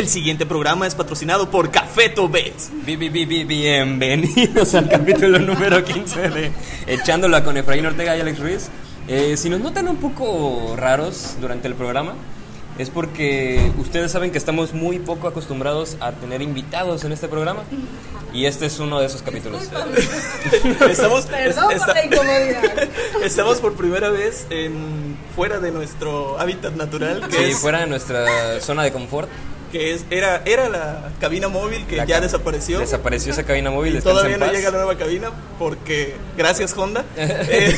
El siguiente programa es patrocinado por Cafeto Bets. Bi- bi- bi- bi- Bienvenidos al capítulo número 15 de Echándola con Efraín Ortega y Alex Ruiz. Eh, si nos notan un poco raros durante el programa, es porque ustedes saben que estamos muy poco acostumbrados a tener invitados en este programa. Y este es uno de esos capítulos. Estamos, Perdón es- por la incomodidad. estamos por primera vez en fuera de nuestro hábitat natural, que Si es, fuera de nuestra zona de confort, que es era era la cabina móvil que la ya desapareció. Desapareció esa cabina móvil. descansa Todavía no paz. llega la nueva cabina porque gracias Honda. Eh,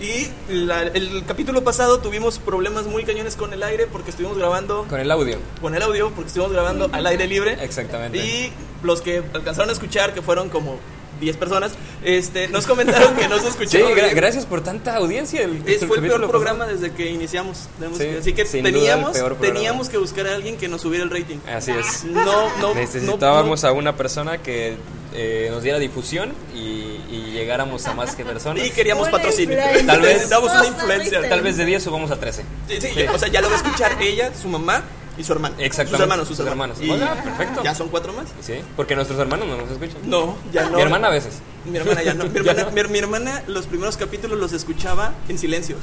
y la- el capítulo pasado tuvimos problemas muy cañones con el aire porque estuvimos grabando Con el audio. con el audio porque estuvimos grabando al aire libre. Exactamente. Y los que alcanzaron a escuchar, que fueron como 10 personas, este, nos comentaron que no se Sí, escuchaba. gra- bien. gracias por tanta audiencia. El, Es, fue el peor pasado. programa desde que iniciamos. tenemos Sí, que- así que teníamos, teníamos que buscar a alguien que nos subiera el rating. Así es. No, no, Necesitábamos no, a una persona que eh, nos diera difusión y, y llegáramos a más que personas. Y queríamos patrocinio. Tal vez- necesitamos una triste. Tal vez de 10 subamos a 13. Sí, sí, o sea, ya lo va a escuchar ella, su mamá y su hermano. Exactamente. Sus hermanos, sus Sus hermanos. hermanos. Y Oiga, perfecto. Ya son cuatro más. Sí, porque nuestros hermanos no nos escuchan. No, ya no. Mi hermana a veces. Mi hermana ya no. Mi Ya hermana, no. mi, mi hermana los primeros capítulos los escuchaba en silencio.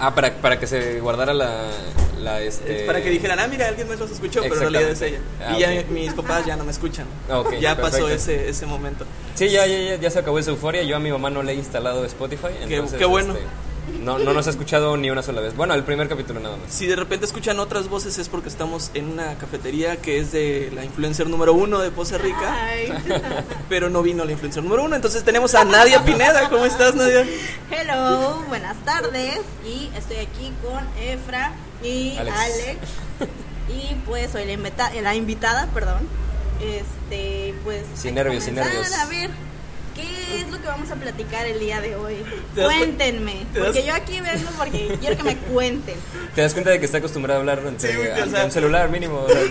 Ah, para, para que se guardara la. la este... Para que dijeran, ah, mira, alguien más los escuchó, pero en realidad es ella. Ah, y ya mis papás ya no me escuchan. Ah, ok, ya pasó ese, ese momento. Sí, ya, ya, ya, ya se acabó esa euforia. Yo a mi mamá no le he instalado Spotify. Qué- entonces, qué bueno. este, no, no nos ha escuchado ni una sola vez. Bueno, el primer capítulo nada más. Si de repente escuchan otras voces es porque estamos en una cafetería que es de la influencer número uno de Poza Rica, Ay. pero no vino la influencer número uno. Entonces tenemos a Nadia Pineda. ¿Cómo estás, Nadia? Hello, buenas tardes. Y estoy aquí con Efra y Alex. Alex. Y pues soy la, invita- la invitada, perdón. Este, pues. Sin nervios, sin nervios. A ver, ¿qué es lo que vamos a platicar el día de hoy? ¿Te das cu- Cuéntenme. Porque yo aquí vengo porque quiero que me cuenten. ¿Te das cuenta de que está acostumbrado a hablar entre, Sí, güey, o ante sea- un celular mínimo? O sea, sí,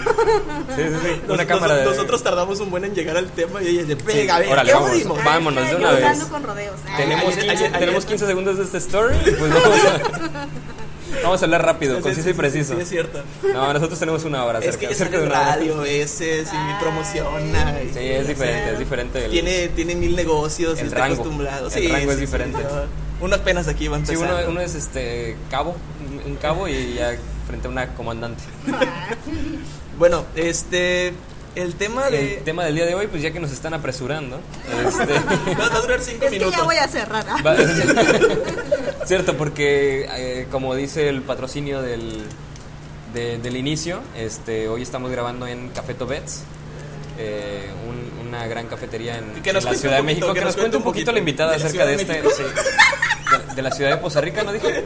sí, sí. Una Nos- cámara de... Nosotros tardamos un buen en llegar al tema y ella dice, venga, a ver, órale, ¿qué vámonos. Vámonos Ay, de una vez. con rodeos. Ay, Tenemos Ayer- 15, ayer- tenemos ayer- 15 segundos de esta story. Pues vamos a, vamos a hablar rápido, Sí, conciso sí, y sí, preciso. Sí, es cierto. No, nosotros tenemos una hora Es cerca, que ella cerca de en una hora. radio veces y promociona. y- Sí, es diferente, es diferente. el- Tiene, tiene mil negocios y el está rango. acostumbrado. El Sí, rango es sí, sí, diferente. no. Uno apenas aquí va a Sí, empezar. uno, uno es este cabo, un- un cabo y ya frente a una comandante. Bueno, este. El tema de. El tema del día de hoy, pues ya que nos están apresurando, este, Va a durar cinco Es que minutos. ya voy a cerrar. ¿ah? Va- Cierto, porque eh, como dice el patrocinio del, de- del inicio, este, hoy estamos grabando en Café Tobets, eh, un- una gran cafetería en, Que la Ciudad de México. que Que nos cuente un poquito la invitada de acerca de este, de, de la ciudad de Poza Rica, ¿no dijo?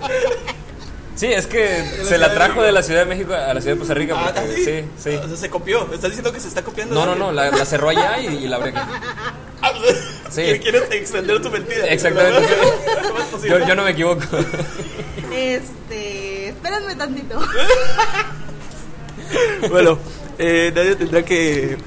Sí, es que la se la trajo de la Ciudad de México a la ciudad de Poza Rica. Ah, porque- ¿sí? sí, sí. O sea, se copió. ¿Estás diciendo que se está copiando? No, no, no, la, la cerró allá y, y la abrió aquí. Sí. Quieres extender tu mentira. Exactamente. Yo, yo no me equivoco. Este, espérenme tantito. Bueno, eh, Nadia tendrá que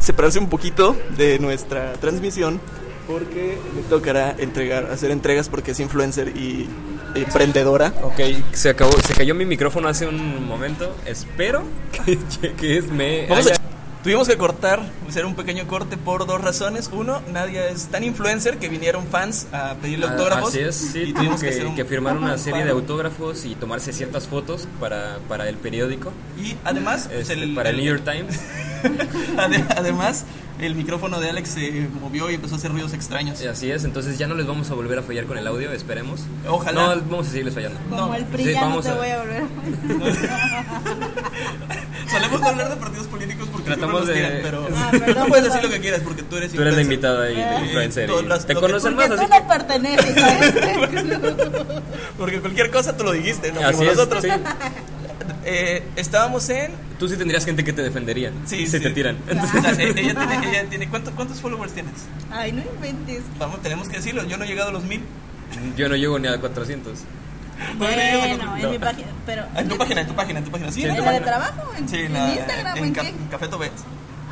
separarse un poquito de nuestra transmisión porque le tocará entregar, hacer entregas porque es influencer y emprendedora. Ok, se acabó, se cayó mi micrófono hace un momento. Espero que, me Vamos haya- a- tuvimos que cortar, hacer un pequeño corte por dos razones. Uno, Nadia es tan influencer que vinieron fans a pedirle Ah, autógrafos. Así es, sí, y tuvimos que, hacer un- que firmar una serie de autógrafos y tomarse ciertas fotos para, para el periódico, Y además, pues, este, para el New York Times. Ade- Además, el micrófono de Alex se movió y empezó a hacer ruidos extraños. Y Así es, entonces ya no les vamos a volver a fallar con el audio, esperemos. Ojalá. No, vamos a seguirles fallando. Como No, el PRI sí, ya no vamos te a- voy a volver. Solemos no hablar de partidos políticos porque Tratamos nos de- tiran, pero Ah, perdón, no puedes decir lo que quieras porque tú eres Tú eres la invitada y Eh, de influencer. todas y las- te conocen Porque más, tú así no que. perteneces a este. Porque cualquier cosa tú lo dijiste, no Así fuimos es, nosotros. sí. Eh, estábamos en. Tú sí tendrías gente que te defendería. Sí, si sí. te tiran. Entonces, ella tiene. Ella tiene ¿cuántos, ¿Cuántos followers tienes? Ay, no inventes. Vamos, tenemos que decirlo. Yo no he llegado a los mil. Yo no llego ni a 400. Bueno, en No. mi página, pero... Ah, En tu página, en tu página, en tu página. Sí, Sí, en ¿En tu la de trabajo? ¿En, Sí, en la- Instagram? ¿En, en qué? Ca- Café Tobet.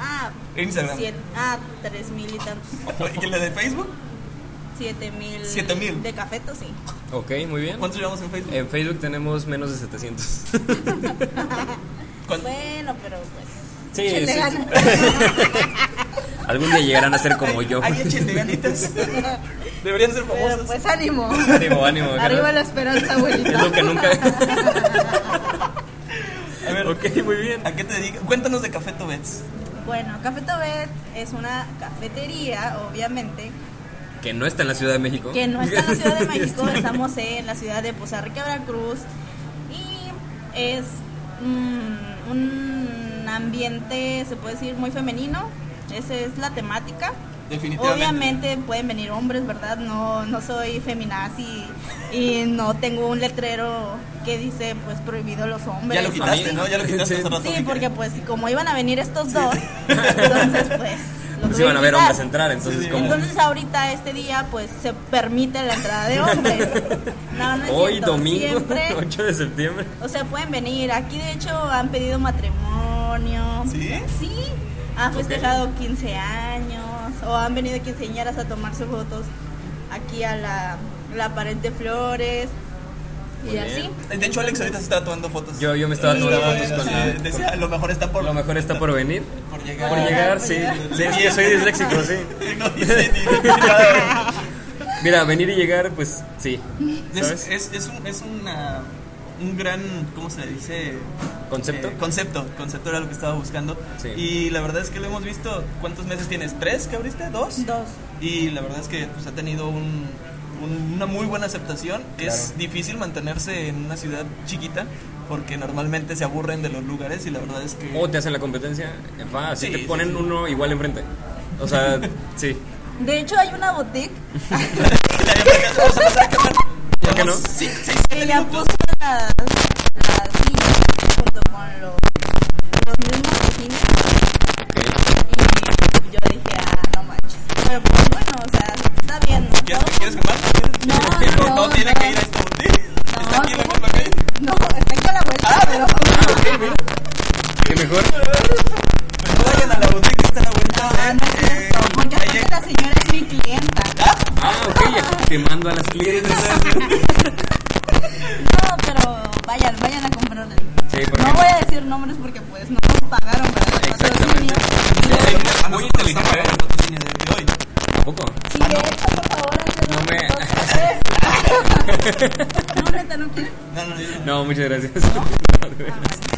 Ah, Instagram. ah, tres mil y tantos. ¿Y la de Facebook? Siete mil. Siete mil. De cafeto, sí. Ok, muy bien. ¿Cuántos llevamos en Facebook? En Facebook tenemos menos de 700. ¿Cuánto? Bueno, pero pues... Sí, sí. Algún día llegarán a ser como yo. Ay, échenle ganitas. Deberían ser Pero famosos. pues ánimo. Ánimo, ánimo. Arriba la esperanza, abuelita. Es lo que nunca. A ver, ok, muy bien. ¿a qué te dedicas? Cuéntanos de Café Tobets. Bueno, Café Tobet es una cafetería, obviamente, Que no está en la Ciudad de México. que no está en la Ciudad de México, estamos en la ciudad de Poza Rica, Veracruz, y es mm, un ambiente, se puede decir, muy femenino, esa es la temática. Definitivamente. Obviamente pueden venir hombres, ¿verdad? No, no soy feminazi y no tengo un letrero que dice pues prohibido los hombres. Ya lo quitaste, ¿no? Ya lo quitaste Sí. hace rato. Sí, Mica. porque pues como iban a venir estos dos, entonces pues... los Pues iban a ver hombres entrar, entonces Sí, como. Entonces ahorita este día pues se permite la entrada de hombres. No, no es Hoy cierto, domingo, Siempre, 8 de septiembre. o sea, pueden venir. Aquí de hecho han pedido matrimonio. ¿Sí? Sí. Han festejado 15 años o han venido quinceañeras a tomarse fotos aquí a la, la pared de flores Muy y así. De hecho, Alex ahorita se estaba tomando fotos. Yo, yo me estaba tomando Estaba- fotos con la. Decía, lo mejor está por... Lo mejor está por venir. por llegar. Por llegar, por sí. llegar. Sí, soy disléxico, sí. No dice ni nada. Mira, venir y llegar, pues sí. Es, ¿Sabes? es, es, un, es una, un gran, ¿cómo se le dice? ¿Concepto? Eh, concepto, concepto era lo que estaba buscando. Sí. Y la verdad es que lo hemos visto, ¿cuántos meses tienes? ¿Tres que abriste? ¿Dos? Dos. Y la verdad es que pues, ha tenido un, un- una muy buena aceptación. Es Claro. difícil mantenerse en una ciudad chiquita porque normalmente se aburren de los lugares y la verdad es que... O te hacen la competencia, va, así Sí, te sí, ponen sí. uno igual enfrente. O sea, sí. De hecho hay una boutique. ¿Por qué no? Sí- siete ya minutos. puso las, las sillas junto con los, los mismos cojines. Y yo dije, ah, no manches. Pero pues bueno, o sea, está bien. ¿Quieres, Todo- ¿Quieres quemar? No, no, tiene que ir a esta boutique. No, Está aquí en la ¿cómo misma que? calle. No, está aquí a la vuelta, Ah, pero... ¿Qué mejor? Pues no vayan a la boutique que está a la vuelta Ah, no es de, eh, cierto, porque calle- aparte la señora es mi clienta. Ah, ok, quemando a las clientes. No, pero vayan, vayan a comprarle. Sí, porque- No voy a decir nombres porque pues no nos pagaron para el Exactamente. patrocinio. Sí, muy inteligente el patrocinio de hoy. ¿Tampoco? Si quieres, por favor, hazlo. No me- No, neta, no quiero. No, no, no. No, muchas gracias.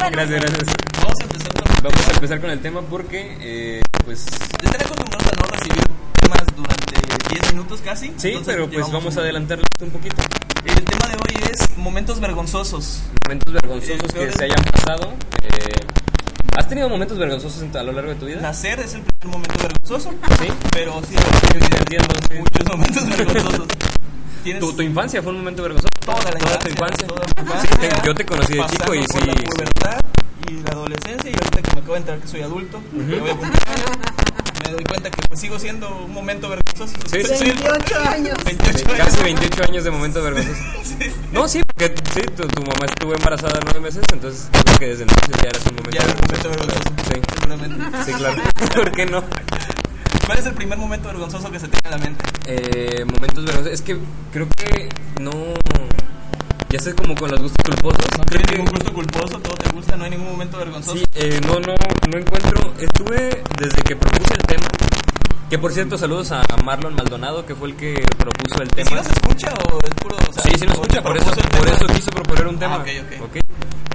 Bueno, Gracias, gracias. Vamos a empezar con Vamos a empezar con el tema porque, eh, pues, Están acostumbrados a no recibir temas durante 10 minutos casi. sí, entonces pero pues vamos un- a adelantarlo un poquito. El tema de hoy es momentos vergonzosos. Momentos vergonzosos El peor que es- se hayan pasado. eh, ¿Has tenido momentos vergonzosos a lo largo de tu vida? Nacer es el primer momento vergonzoso. Sí. Pero sí, entiendo, sí. muchos momentos vergonzosos. ¿Tienes ¿Tu, tu infancia fue un momento vergonzoso? toda la tu infancia? toda infancia, Sí, te- yo te conocí de chico y sí. la pubertad y la adolescencia y ahorita que me acabo de enterar que soy adulto, me voy a cumplir me doy cuenta que pues sigo siendo un momento vergonzoso. Sí, el- 28 años. 28 años. Casi 28 años de momento vergonzoso. No, sí, porque sí, tu, tu mamá estuvo embarazada nueve meses, entonces creo que desde entonces ya eras un momento Ya era un momento vergonzoso. vergonzoso. Sí. Seguramente. Sí, claro. ¿Por qué no? ¿Cuál es el primer momento vergonzoso que se tiene en la mente? Eh, momentos vergonzosos. Es que creo que no. Ya sé como con los gustos culposos. No Creo que- ningún gusto culposo, todo te gusta, no hay ningún momento vergonzoso. Sí, eh, no, no, no encuentro. Estuve desde que propuse el tema. Que por cierto, saludos a Marlon Maldonado, que fue el que propuso el ¿Y si tema. nos escucha o es puro.? O sea, Sí, sí nos escucha, por eso, por eso quiso proponer un tema. Ah, ok, ok.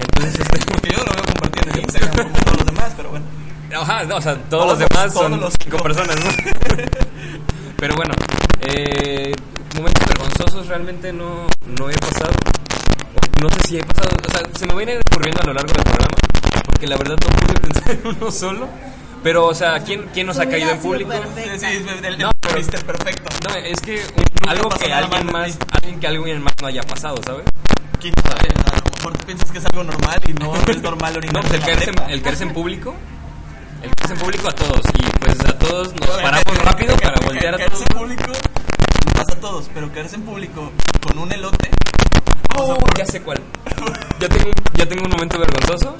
Entonces, este. Porque yo lo veo compartiendo en Instagram como todos los demás, pero bueno. Ajá, no, o sea, todos, Todos los demás todos son los cinco personas, ¿no? Pero bueno, eh, momentos vergonzosos realmente no, no he pasado. No sé si he pasado, o sea, se me viene ocurriendo a lo largo del programa, porque la verdad no pude pensar en uno solo. Pero, o sea, ¿quién, quién nos ha caído en público? perfecta. Sí, sí, el, el, No, pero- perfecto. No, es que algo que alguien más, alguien que alguien más no haya pasado, ¿sabes? ¿Quién sabe? No, no, mejor piensas que es algo normal y no es normal No, orinar pues el en caerse, prepa. el caerse en público. El caerse en público a todos. Y pues a todos nos Bueno, paramos rápido para voltear a todos. en público pasa a todos, pero caerse en público con un elote. Oh, ya sé cuál. Yo tengo, un- yo tengo un momento vergonzoso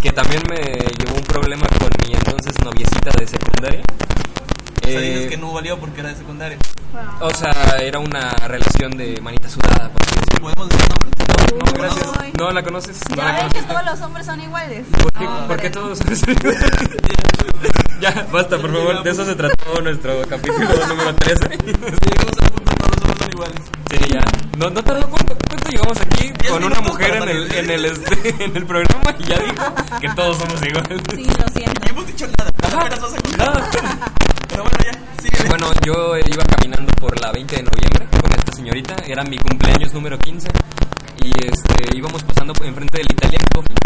que también me llevó un problema con mi entonces noviecita de secundaria. O sea, Eh, dices que no valió porque era de secundaria. o sea, era una relación de manita sudada, por así decirlo. ¿Podemos decir nombres? No, no, gracias. No la conoces. No Ya la que todos los hombres son iguales. ¿Por qué, No, por qué hombre. todos Ya, basta, por favor. De eso se trató nuestro capítulo número 13. Si llegamos al punto iguales. Sí, ya. No, no tardó cuánto, cuánto llegamos aquí con una mujer en el, en el este, en el programa y ya dijo que todos somos iguales. Sí, lo siento. No hemos dicho nada. Apenas vas a contar. Pero bueno, ya, sigue. Bueno, yo iba caminando por la 20 de noviembre con esta señorita, era mi cumpleaños número 15 y este íbamos pasando enfrente del Italian Coffee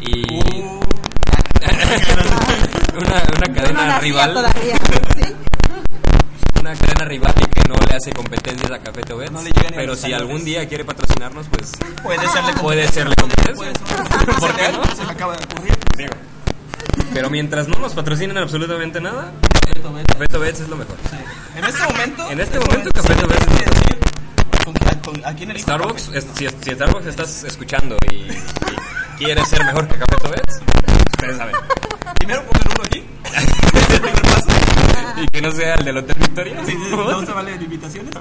y Uh, una, una cadena no rival, todavía. ¿sí? Una cadena rival y que no le hace competencias a Café No a pero si algún día quiere patrocinarnos, pues puede serle puede serle competencia. ¿Por qué no? Se me acaba de ocurrir. Digo. Pero mientras no nos patrocinen absolutamente nada. Café Tobets es lo mejor. Sí. En este momento. En este momento, Café que decir, con- con- Aquí en el Starbucks, es- si, si Starbucks estás escuchando y, y quieres ser mejor que Café Tobets, ustedes saben. Primero poner uno aquí. Es el primer paso. Y que no sea el del Hotel Victoria. Sí, sí, no se vale de invitaciones.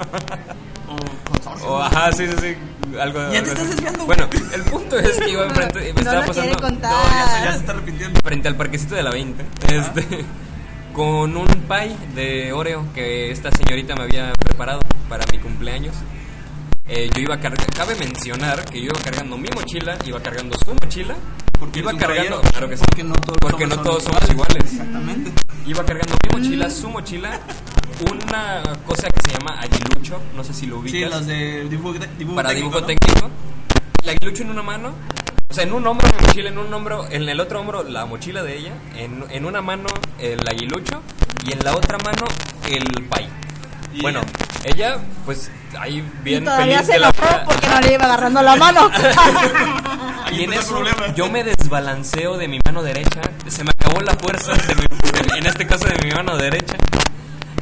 O consorcio. O ajá, sí, sí, sí. Algo, Ya te algo estás así. desviando, Bueno, el punto es que iba enfrente, me No estaba lo quiere pasando contar. No, ya se, ya se está arrepintiendo. frente al parquecito de la 20. Este. Con un pie de Oreo que esta señorita me había preparado para mi cumpleaños. Eh, yo iba cargando, cabe mencionar que yo iba cargando mi mochila, iba cargando su mochila, Porque iba cargando, claro que sí, Porque no todos, porque los no todos son somos iguales. Exactamente. Iba cargando mi mochila, su mochila, una cosa que se llama aguilucho, no sé si lo Sí, ubicas, las de dibujo, dibujo para técnico, dibujo ¿no? técnico. El aguilucho en una mano, o sea, en un hombro mi mochila, en un hombro, en el otro hombro la mochila de ella, en, en una mano el aguilucho y en la otra mano el pay. Y Bueno, ella- ella, pues ahí Y bien todavía feliz se de la porque no le iba agarrando la mano. Y en eso problema. yo me desbalanceo de mi mano derecha, se me acabó la fuerza, de mi- de- en este caso de mi mano derecha,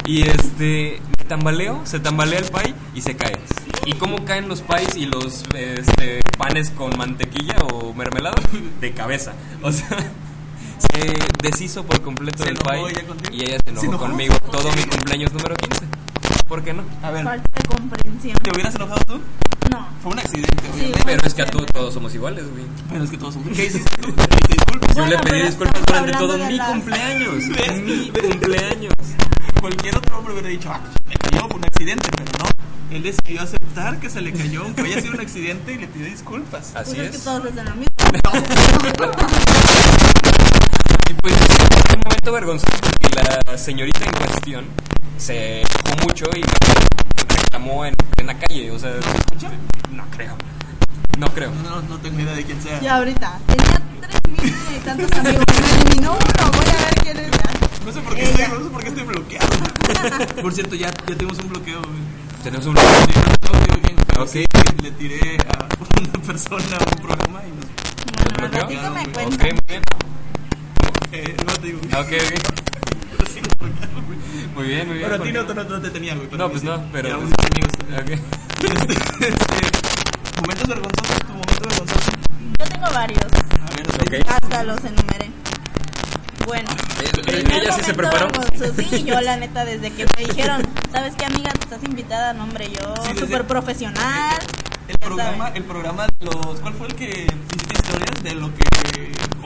y este, me tambaleo, se tambalea el pie y se cae. ¿Y cómo caen los pies y los este, panes con mantequilla o mermelada? De cabeza. O sea, se deshizo por completo ¿Se el enojó pie ella contigo? y ella se enojó, ¿Se enojó? conmigo ¿Por todo mi cumpleaños número 15. ¿Por qué no? A ver, Falta de comprensión. ¿te hubieras enojado tú? No. Fue un accidente, obviamente. Pero es que a tú todos somos iguales, güey. Pero es que todos somos. ¿Qué hiciste tú? ¿Te pediste disculpas? Yo le pedí disculpas durante todo mi las- cumpleaños. ¿Ves? Mi cumpleaños. Cualquier otro hombre hubiera dicho, ah, me cayó, fue un accidente, pero no. Él decidió aceptar que se le cayó, aunque haya sido un accidente, y le pidió disculpas. Así Pues es que es. todos hacen lo mismo. Y pues fue un momento vergonzoso porque la señorita en cuestión se enojó mucho y reclamó en plena calle. O sea, no creo. No creo. No, no, no tengo idea de quién sea. Y ahorita, tenía tres mil y tantos amigos. Me eliminó uno. Voy a ver quién es ya. No sé por qué, estoy, no sé por qué estoy bloqueado. Por cierto, ya, ya tenemos un bloqueo. Tenemos un. Sí, no tengo bien, pero Ok. sí, le tiré a una persona a un programa y nos... Bueno, ratito me Ok, muy bien. Eh, no te digo. Ok, ok. Sí. Muy bien, muy bien. Bueno, a ti no, no, no te tenía, güey. No, pues sí. no, pero. Unos amigos también. Ok. Este, este, momentos vergonzosos, tu momento vergonzoso. Yo tengo varios. A ver, Ok. sí. Hasta los enumeré. Bueno, Eh, ella sí se preparó. Sí, yo la neta, desde que me dijeron, ¿sabes qué, amiga? Tú estás invitada, no, hombre, yo Sí, súper profesional. El programa, el programa de los. ¿Cuál fue el que hiciste historias de lo que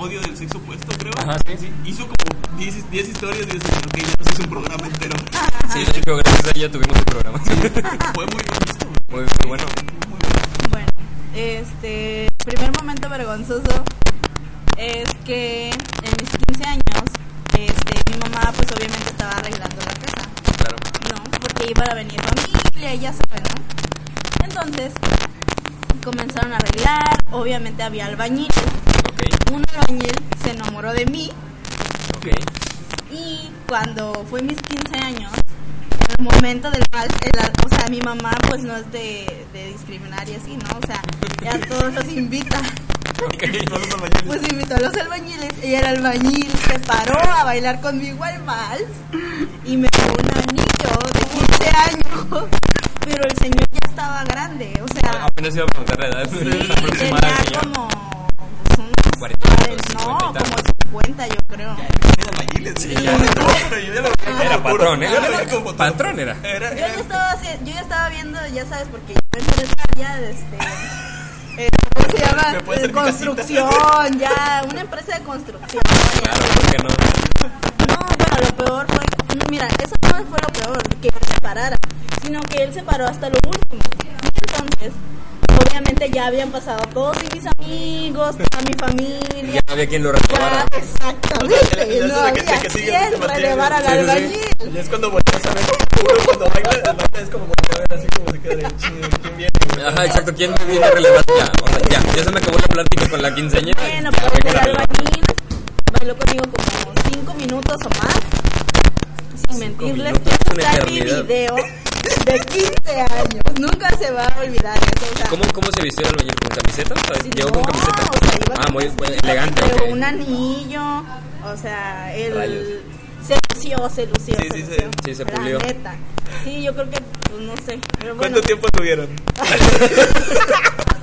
odio del sexo opuesto, creo? Ajá, sí, sí. Hizo como 10, 10 historias y dices, ok, ya nos hizo un programa entero. Sí, de hecho, gracias a ella tuvimos el programa. Fue muy visto. Muy, muy bueno. Muy bueno. Bueno, este, primer momento vergonzoso es que en mis 15 años, este, mi mamá pues obviamente estaba arreglando la casa, Claro. ¿no? Porque iba a venir familia y ya saben, ¿no? Entonces, comenzaron a arreglar, obviamente había albañiles, Ok, un albañil se enamoró de mí ok. y cuando fue mis 15 años, al momento del vals, el al- o sea, mi mamá pues no es de, de discriminar y así, ¿no? O sea, ya todos los invita. Pues invitó a los albañiles y el albañil se paró a bailar conmigo al vals y me dio un anillo de 15 años, pero el señor ya estaba grande, o sea, Apenas iba a preguntar la edad sí, tenía como 40, 40, no, 50 y como tantos. 50 yo creo. Era patrón, ¿eh? Patrón era. Era, Yo ya estaba, yo ya estaba viendo, ya sabes, porque yo empecé ya, este, eh, ¿cómo se llama? ¿Me puedes Eh, construcción, ya, una empresa de construcción. Claro, ¿por qué no? No, bueno, lo peor fue, mira, eso no fue lo peor, que él se parara, sino que él se paró hasta lo último. Y entonces, obviamente ya habían pasado todos y mis amigos, toda mi familia. Ya no había quien lo retomara. Ya, exactamente, Ya- ya no había que quien relevar al sí, sí, sí. albañil. Y es cuando volteas a ver, uno cuando baila, el baile es como voltear a ver así como se queda de chingo, ¿quién viene? Ajá, exacto. ¿Quién me viene a relevar ya? O sea, ya, ya se me acabó la plática con la quinceañera. Bueno, pero venga el albañil bailó conmigo como 5 minutos o más. Sin mentirles, minutos, esto una está en mi video de 15 años. Nunca se va a olvidar eso. O sea, ¿Cómo, ¿Cómo se vistió el albañil? ¿Con camiseta? O sea, sí, Llegó no, con camiseta. o sea, iba ah, muy muy elegante. Pero un anillo, o sea, él Rayos. se lució, se lució. Sí, se sí, lució. sí, sí, se La pulió. neta. Sí, yo creo que, pues no sé. Pero bueno, ¿Cuánto tiempo tuvieron?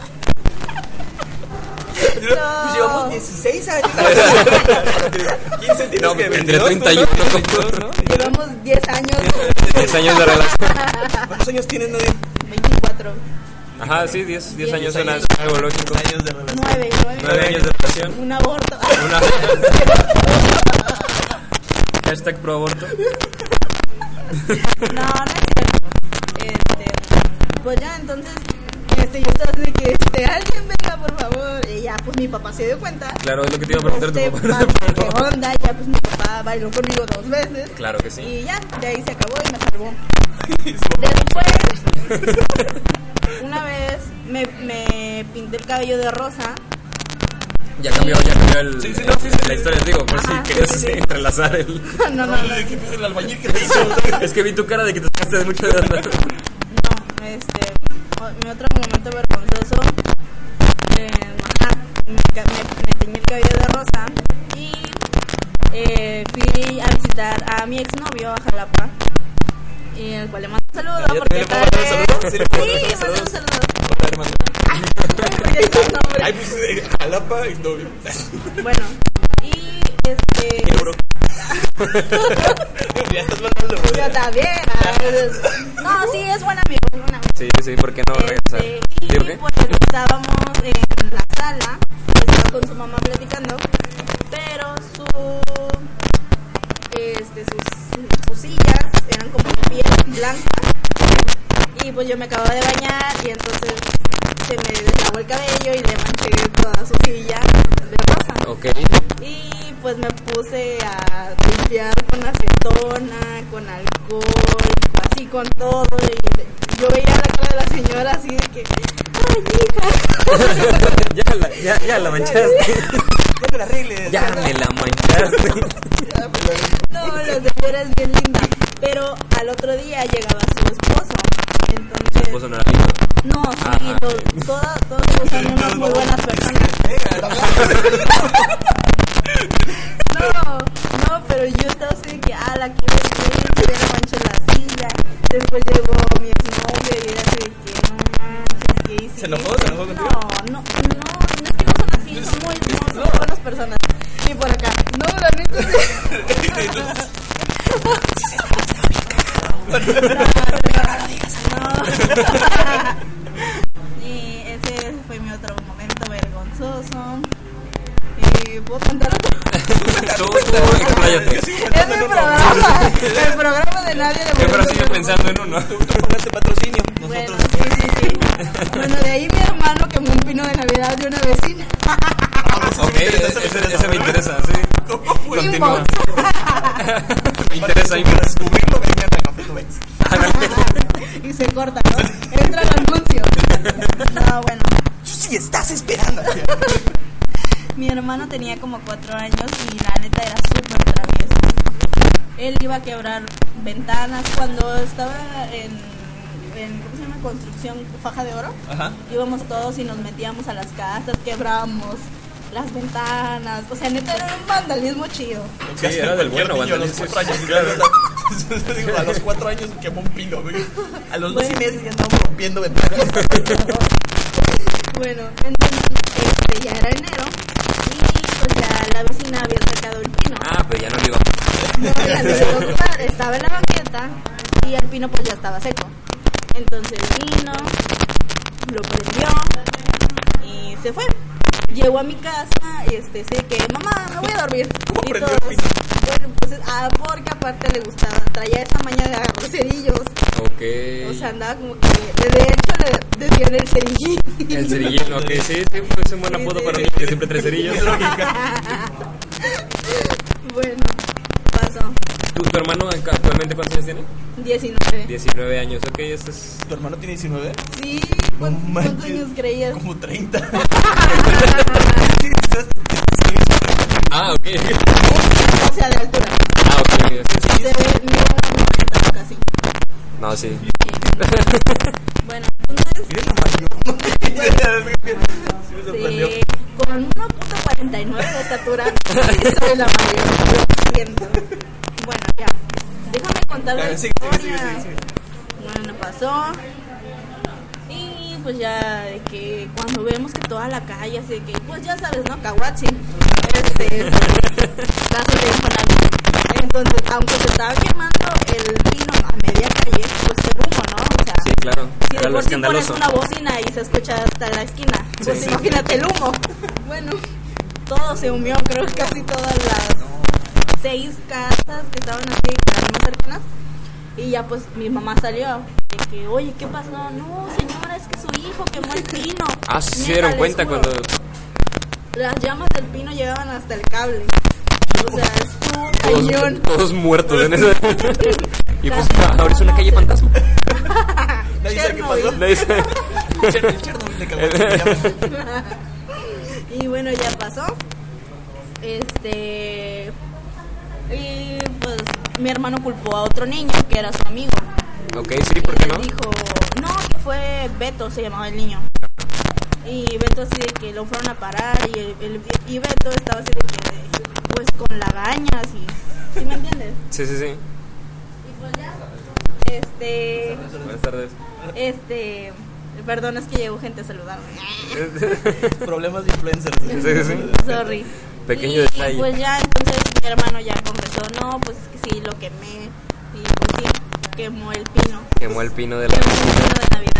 Pues llevamos 16 años. 15 tienes No, que entre 22, 31, ¿no? ¿no? 22, ¿no? Llevamos 10 años, 10 años de relación. ¿Cuántos años tienes, Nadia? 24, Ajá, sí, 10, 10 años Diez suena años. algo lógico. años de relación. 9, 9 9. años de relación. Un aborto. Una. Hashtag pro aborto. No, no es cierto. Este, pues ya, entonces, yo estaba así de que, este, alguien venga, por favor. Y ya, pues mi papá se dio cuenta. Claro, es lo que te iba a preguntar Este, tu papá. pa- ¿Qué onda? Ya, pues mi papá bailó conmigo dos veces. Claro que sí. Y ya, de ahí se acabó y me salvó. Después, una vez me, me pinté el cabello de rosa. Ya cambió, ya cambió el, Sí, sí, no, sí, sí. la historia, digo, por Ajá, si querías sí, sí, sí. entrelazar el... no, no, no. ¿Qué pedo el albañil que te hizo? Es que vi tu cara de que te sacaste de mucho de onda. No, este, mi otro momento vergonzoso, eh, ajá, me, me, teñí el cabello de rosa y eh, fui a visitar a mi exnovio a Jalapa, y al cual le mando un saludo ¿Ya porque tal vez- saludo? ¿Sí le puedo mandar Sí, un mando saludo? un saludo. Hola, hermano. Ay, el pues, eh, Jalapa. Bueno, este... Bro. Ya estás mandando. Yo también. No, sí, es buen amigo, es buen amigo. Sí, sí, ¿por qué no regresar? Este, ¿Digo y qué? pues estábamos en la sala, estaba con su mamá platicando, pero su, este, sus, sus sillas eran como piel blanca y pues yo me acababa de bañar y entonces se me deslavó el cabello y le manché toda su silla de rosa. Ok. Y pues me puse a limpiar con acetona, con alcohol, así con todo. Y yo veía la cara de la señora así de que, ay, hija. ya, la, ya, ya la manchaste. No te la arregles. ya me la manchaste. No, la señora es bien linda. Pero al otro día llegaba su esposo. Entonces, Esposo no era lindo. no, sí, Ah, los- todas, todos son unas muy buenas personas. No, no, pero yo estaba así de que, ah, la quiero ir, ya le Después llegó mi exnovio y era así de que, no manches, ¿qué hice? ¿Se enojó? ¿Se enojó contigo? No, no, no, no es que no son así, son muy, no, son buenas personas. Y por acá, no, la neta sí. No. Y ese fue mi otro momento vergonzoso. Y puedo contar otro. Tú, tú, expláyate. Es mi programa. El programa de nadie le Yo pero sigo pensando en uno. Tú, tú pagaste patrocinio. Bueno, Nosotros. sí, sí, sí. Bueno, de ahí mi hermano quemó un pino de Navidad de una vecina. Ok, ese, me interesa, sí. ¿Cómo fue? Continúa. Me interesa ahí. Para descubrirlo, vengan a Café Tubens. y se corta, ¿no? Entra el anuncio. No, bueno. Sí, estás esperando. Mi hermano tenía como cuatro años y la neta era súper travieso. él iba a quebrar ventanas cuando estaba en, en ¿cómo se llama? construcción faja de oro. Ajá. Íbamos todos y nos metíamos a las casas, quebramos las ventanas, o sea, neta era un vandalismo chido. Sí, era del bueno, a los vandalismo. cuatro años. Claro. Digo, a los cuatro años quemó un pino, güey. A los dos y medio ya andábamos rompiendo ventanas. Bueno, entonces este, ya era enero la vecina había sacado el pino. Ah, pero ya no lo iba. No, ya se ocupar, estaba en la banqueta y el pino pues ya estaba seco. Entonces vino, lo prendió y se fue. Llegó a mi casa, este, sí, que mamá, me voy a dormir. ¿Cómo y prendió el todos, pino? Bueno, pues, ah, porque aparte le gustaba, traía esa maña de agarrar cerillos. Ok. O sea, andaba como que, de hecho, le decían el cerillín. el cerillín, ok, sí, sí, pues es un buen apodo sí, para mí que siempre trae cerillos. bueno, pasó. ¿Tu, tu hermano actualmente cuántos años tiene? 19. 19 años, ok, este es... ¿Tu hermano tiene 19? Sí, ¿cuántos, cuántos manches. años creías? Como 30. Ah, ok. O sea, de altura. Ah, ok, sí, sí. Se ve, mira, un casi. No, sí. Bueno, entonces, mayor. Sí con 1.49 de estatura, soy la mayor, lo siento. Bueno, ya. Déjame contar la historia. Bueno, pasó. Pues ya de que cuando vemos que toda la calle, así de que, pues ya sabes, ¿no? Kawachi. Este, caso de Infonavit. Entonces, aunque se estaba quemando el pino a media calle, pues qué humo, ¿no? O sea, Sí, claro. si de por sí pones una bocina y se escucha hasta la esquina, pues Sí. imagínate el humo. Bueno, todo se humió, creo que casi todas las seis casas que estaban así, eran más cercanas. Y ya pues mi mamá salió de que, oye, ¿qué pasó? No, señora, es que su hijo quemó el pino. Ah, sí se dieron cuenta juro, cuando... Las llamas del pino llegaban hasta el cable. O sea, estuvo Todos, cañón. todos muertos en ese... y pues ahora es una calle fantasma. Nadie sabe qué pasó. Nadie sabe. Y bueno, ya pasó. Este. Y mi hermano culpó a otro niño que era su amigo. Ok, sí, ¿por qué no? dijo, no, que fue Beto, se llamaba el niño. Y Beto así de que lo fueron a parar y, el, el- y Beto estaba así de que, pues con lagañas y... ¿Sí me entiendes? Sí, sí, sí. Y pues ya. Este... Buenas tardes. Este... Perdón, es que llegó gente a saludarme. Problemas de influencers. Sí, sí, sí. Sorry. Pequeño y, detalle. pues ya, entonces mi hermano ya confesó, no, pues es que sí, lo quemé. Y pues sí, quemó el pino. Quemó el pino de la Quemó el pino de Navidad.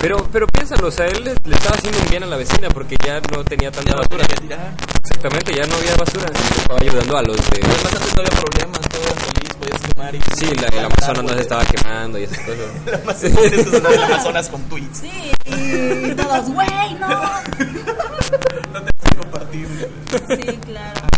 Pero, pero piénsalo, o sea, él le, le estaba haciendo un bien a la vecina porque ya no tenía tanta Ya basura. tirar. Exactamente, ya no había basura. Estaba ayudando a los de... Además, antes no había problemas, todo era feliz, podías quemar y... Sí, la, el Amazonas no se estaba quemando y esas cosas. El Amazonas, eso es el Amazonas con tweets. Sí, y todos, güey, no. No te Sí, claro.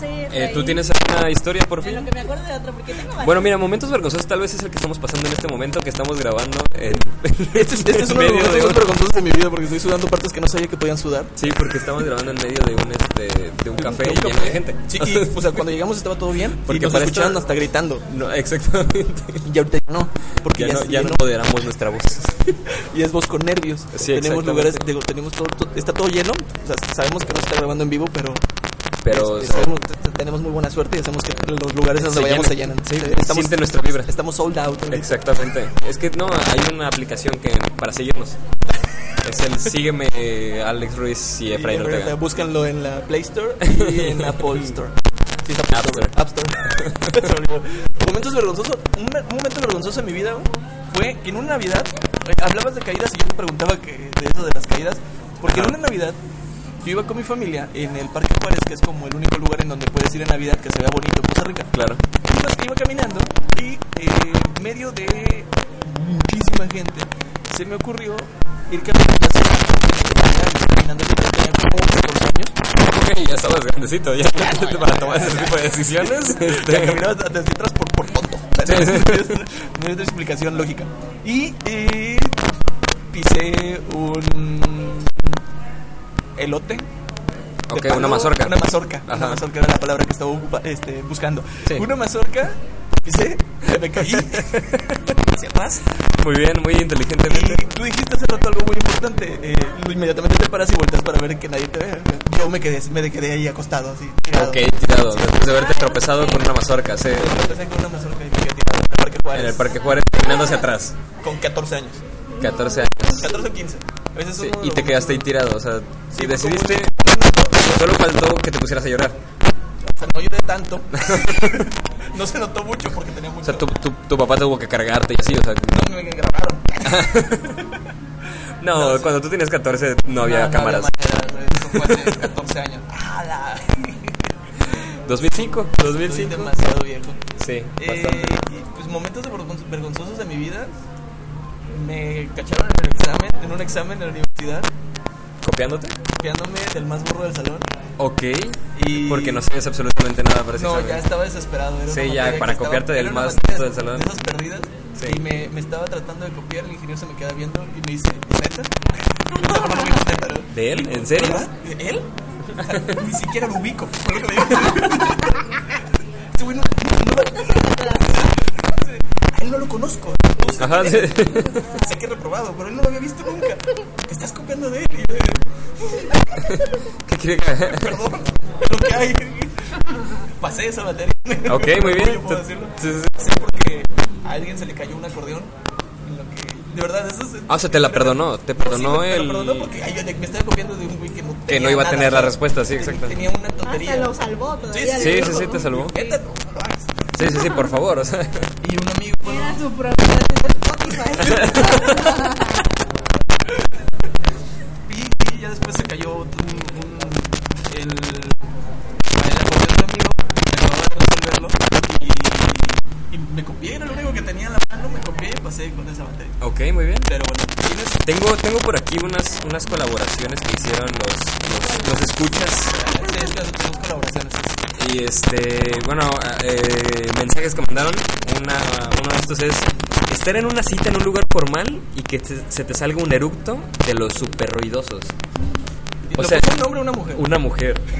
Sé. Eh, ¿Tú tienes alguna historia, por En fin? lo que me acuerdo de otro, porque tengo. Bueno, mira, momentos vergonzosos tal vez es el que estamos pasando en este momento que estamos grabando en, Este es, este es en uno de los de momentos un- vergonzosos de mi vida porque estoy sudando partes que no sabía que podían sudar. Sí, porque estamos grabando en medio de un este de un café De un lleno café. de gente. Sí, y, o sea, cuando llegamos estaba todo bien. Porque Porque nos para escuchaban hasta gritando. No, exactamente. Y ahorita ya no. Porque Ya, ya, no, se ya no llenó. empoderamos nuestra voz. Y es voz con nervios. Sí, tenemos lugares, digo, tenemos todo, todo- está todo lleno. O sea, sabemos que no se está grabando en vivo, pero, Pero este, t- t- tenemos muy buena suerte y hacemos que los lugares donde Se vayamos se llenan. llenan. Sí, siente nuestra vibra. Estamos sold out. exactamente. Es que no, hay una aplicación que para seguirnos. Es el sígueme Alex Ruiz y Efraín ahorita Ortega. Búscanlo en la Play Store y en Apple Store. Sí, es Apple App Store. App Store. Momentos vergonzosos. Un, un momento vergonzoso en mi vida fue que en una Navidad eh, hablabas de caídas y yo te preguntaba que, de eso de las caídas. Porque en Ajá. una Navidad yo iba con mi familia en el Parque Juárez, que es como el único lugar en donde puedes ir en Navidad que se vea bonito en Costa Rica. Claro. Iba, iba caminando y eh, en medio de muchísima gente se me ocurrió ir caminando hacia caminando así, tenía como 14 años Ok, ya estabas grandecito, ya para tomar ese tipo de decisiones. Este, caminaba hacia atrás por, por tonto no hay otra explicación lógica y eh, pisé un elote Ok, palo, una mazorca. Una mazorca. Ajá. Una mazorca era la palabra que estaba este, buscando. Sí. Una mazorca, pisé, me caí hacia atrás. Muy bien, muy Y inteligentemente. tú dijiste hace rato algo muy importante. Eh, inmediatamente te paras y vueltas para ver que nadie te vea. Yo me quedé, me quedé ahí acostado, así, tirado. Ok, tirado. Después de haberte tropezado con una mazorca, sí. Me empecé con una mazorca y me quedé tirado en el Parque Juárez. En el Parque Juárez, caminando hacia atrás. Con 14 años. 14 años. 14 o 15. A veces Sí, y te quedaste ahí tirado, o sea, Sí, y decidiste, solo faltó que te pusieras a llorar. O sea, no lloré tanto. no se notó mucho porque tenía mucho. O sea, tu, tu, tu papá tuvo que cargarte y así, o sea, No me grabaron. no, cuando tú tenías 14 no había No, cámaras. No había eso fue hace 14 años. ¡Hala! 2005, Estoy 2005. demasiado viejo. Sí, Eh, pues momentos vergonzosos de mi vida. Me cacharon en el examen, en un examen en la universidad, ¿Copiándote? copiándome del más burro del salón. Ok. Y- Porque no sabías absolutamente nada para ese No, examen. ya estaba desesperado. Era Sí, ya, para estaba- copiarte del más tonto del salón. De esas perdidas. Sí. Y me, me estaba tratando de copiar, el ingeniero se me queda viendo y me dice, ¿neta? ¿De él? ¿En serio? ¿Verdad? ¿Él? O sea, Ni siquiera lo ubico. Este güey no, no, no- a él no lo conozco. No sé Ajá, sí. Sé que he reprobado, pero él no lo había visto nunca. Te estás copiando de él. Y yo, ¿Qué quiere que Perdón, lo que hay. Pasé esa materia. Ok, muy bien. Yo puedo decirlo. Sí, sí, Sí, porque a alguien se le cayó un acordeón. En lo que, de verdad, eso es. Ah, o sea, te la perdonó, te Sí, perdonó me- me el- lo perdonó porque ay, yo me estaba copiando de un güey que no Que tenía no iba a nada, tener la o sea, respuesta, sí, exacto. Tenía una tontería. Hasta lo salvó todavía. Sí, Sí, sí, sí, te salvó. Neta, no, no lo hagas. Sí, sí, sí, por favor, o sea. Y un amigo. bueno, Era su de Spotify. Y, y ya después se cayó un, un- el, el acordeón de un amigo, acababa de resolverlo y, y me copié, era lo único que tenía en la mano, me copié y pasé con esa materia. Ok, muy bien. Pero bueno, tienes Tengo, tengo por aquí unas, unas colaboraciones que hicieron los, los, los escuchas. sí, es que tenemos colaboraciones. Y este, bueno, eh, mensajes que mandaron. Una, uno de estos es estar en una cita en un lugar formal y que te- se te salga un eructo de los super ruidosos. O ¿Lo sea, un hombre o una mujer? Una mujer.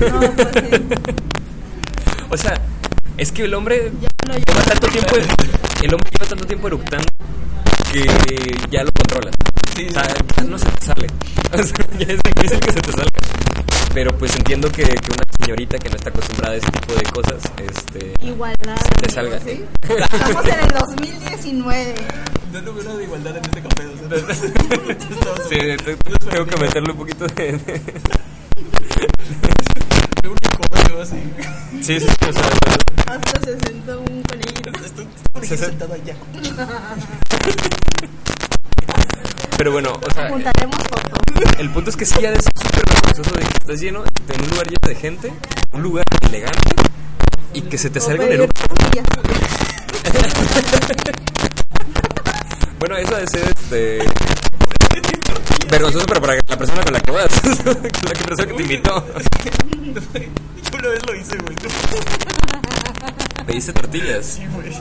No, pues sí. O sea, es que el hombre no lleva tanto tiempo, el hombre lleva tanto tiempo eructando que ya lo controla. Sí, o sea, ya no se te sale. O sea, ya es difícil que se te salga. Pero pues entiendo que, que una señorita que no está acostumbrada a ese tipo de cosas, este, Igualdad. te amigo, salga. ¿sí? Estamos en el 2019. No no veo nada de igualdad en este café. O sea, Sí, te- te- tengo que meterle un poquito de... de- Veo un unicornio así. Sí, sí, sí, o sea, Hasta se sentó un conejito. Estoy, estoy sentado allá. pero bueno, o sea, Juntaremos fotos. el punto es que sí ya es súper vergonzoso de que estás lleno, en un lugar lleno de gente, un lugar elegante, y que se te salga un eructo. Bueno, eso de ser este. Vergonzoso, pero para la persona con la que vas, con la que persona que te invitó. Yo una vez lo hice, güey. Pediste tortillas. Sí, güey.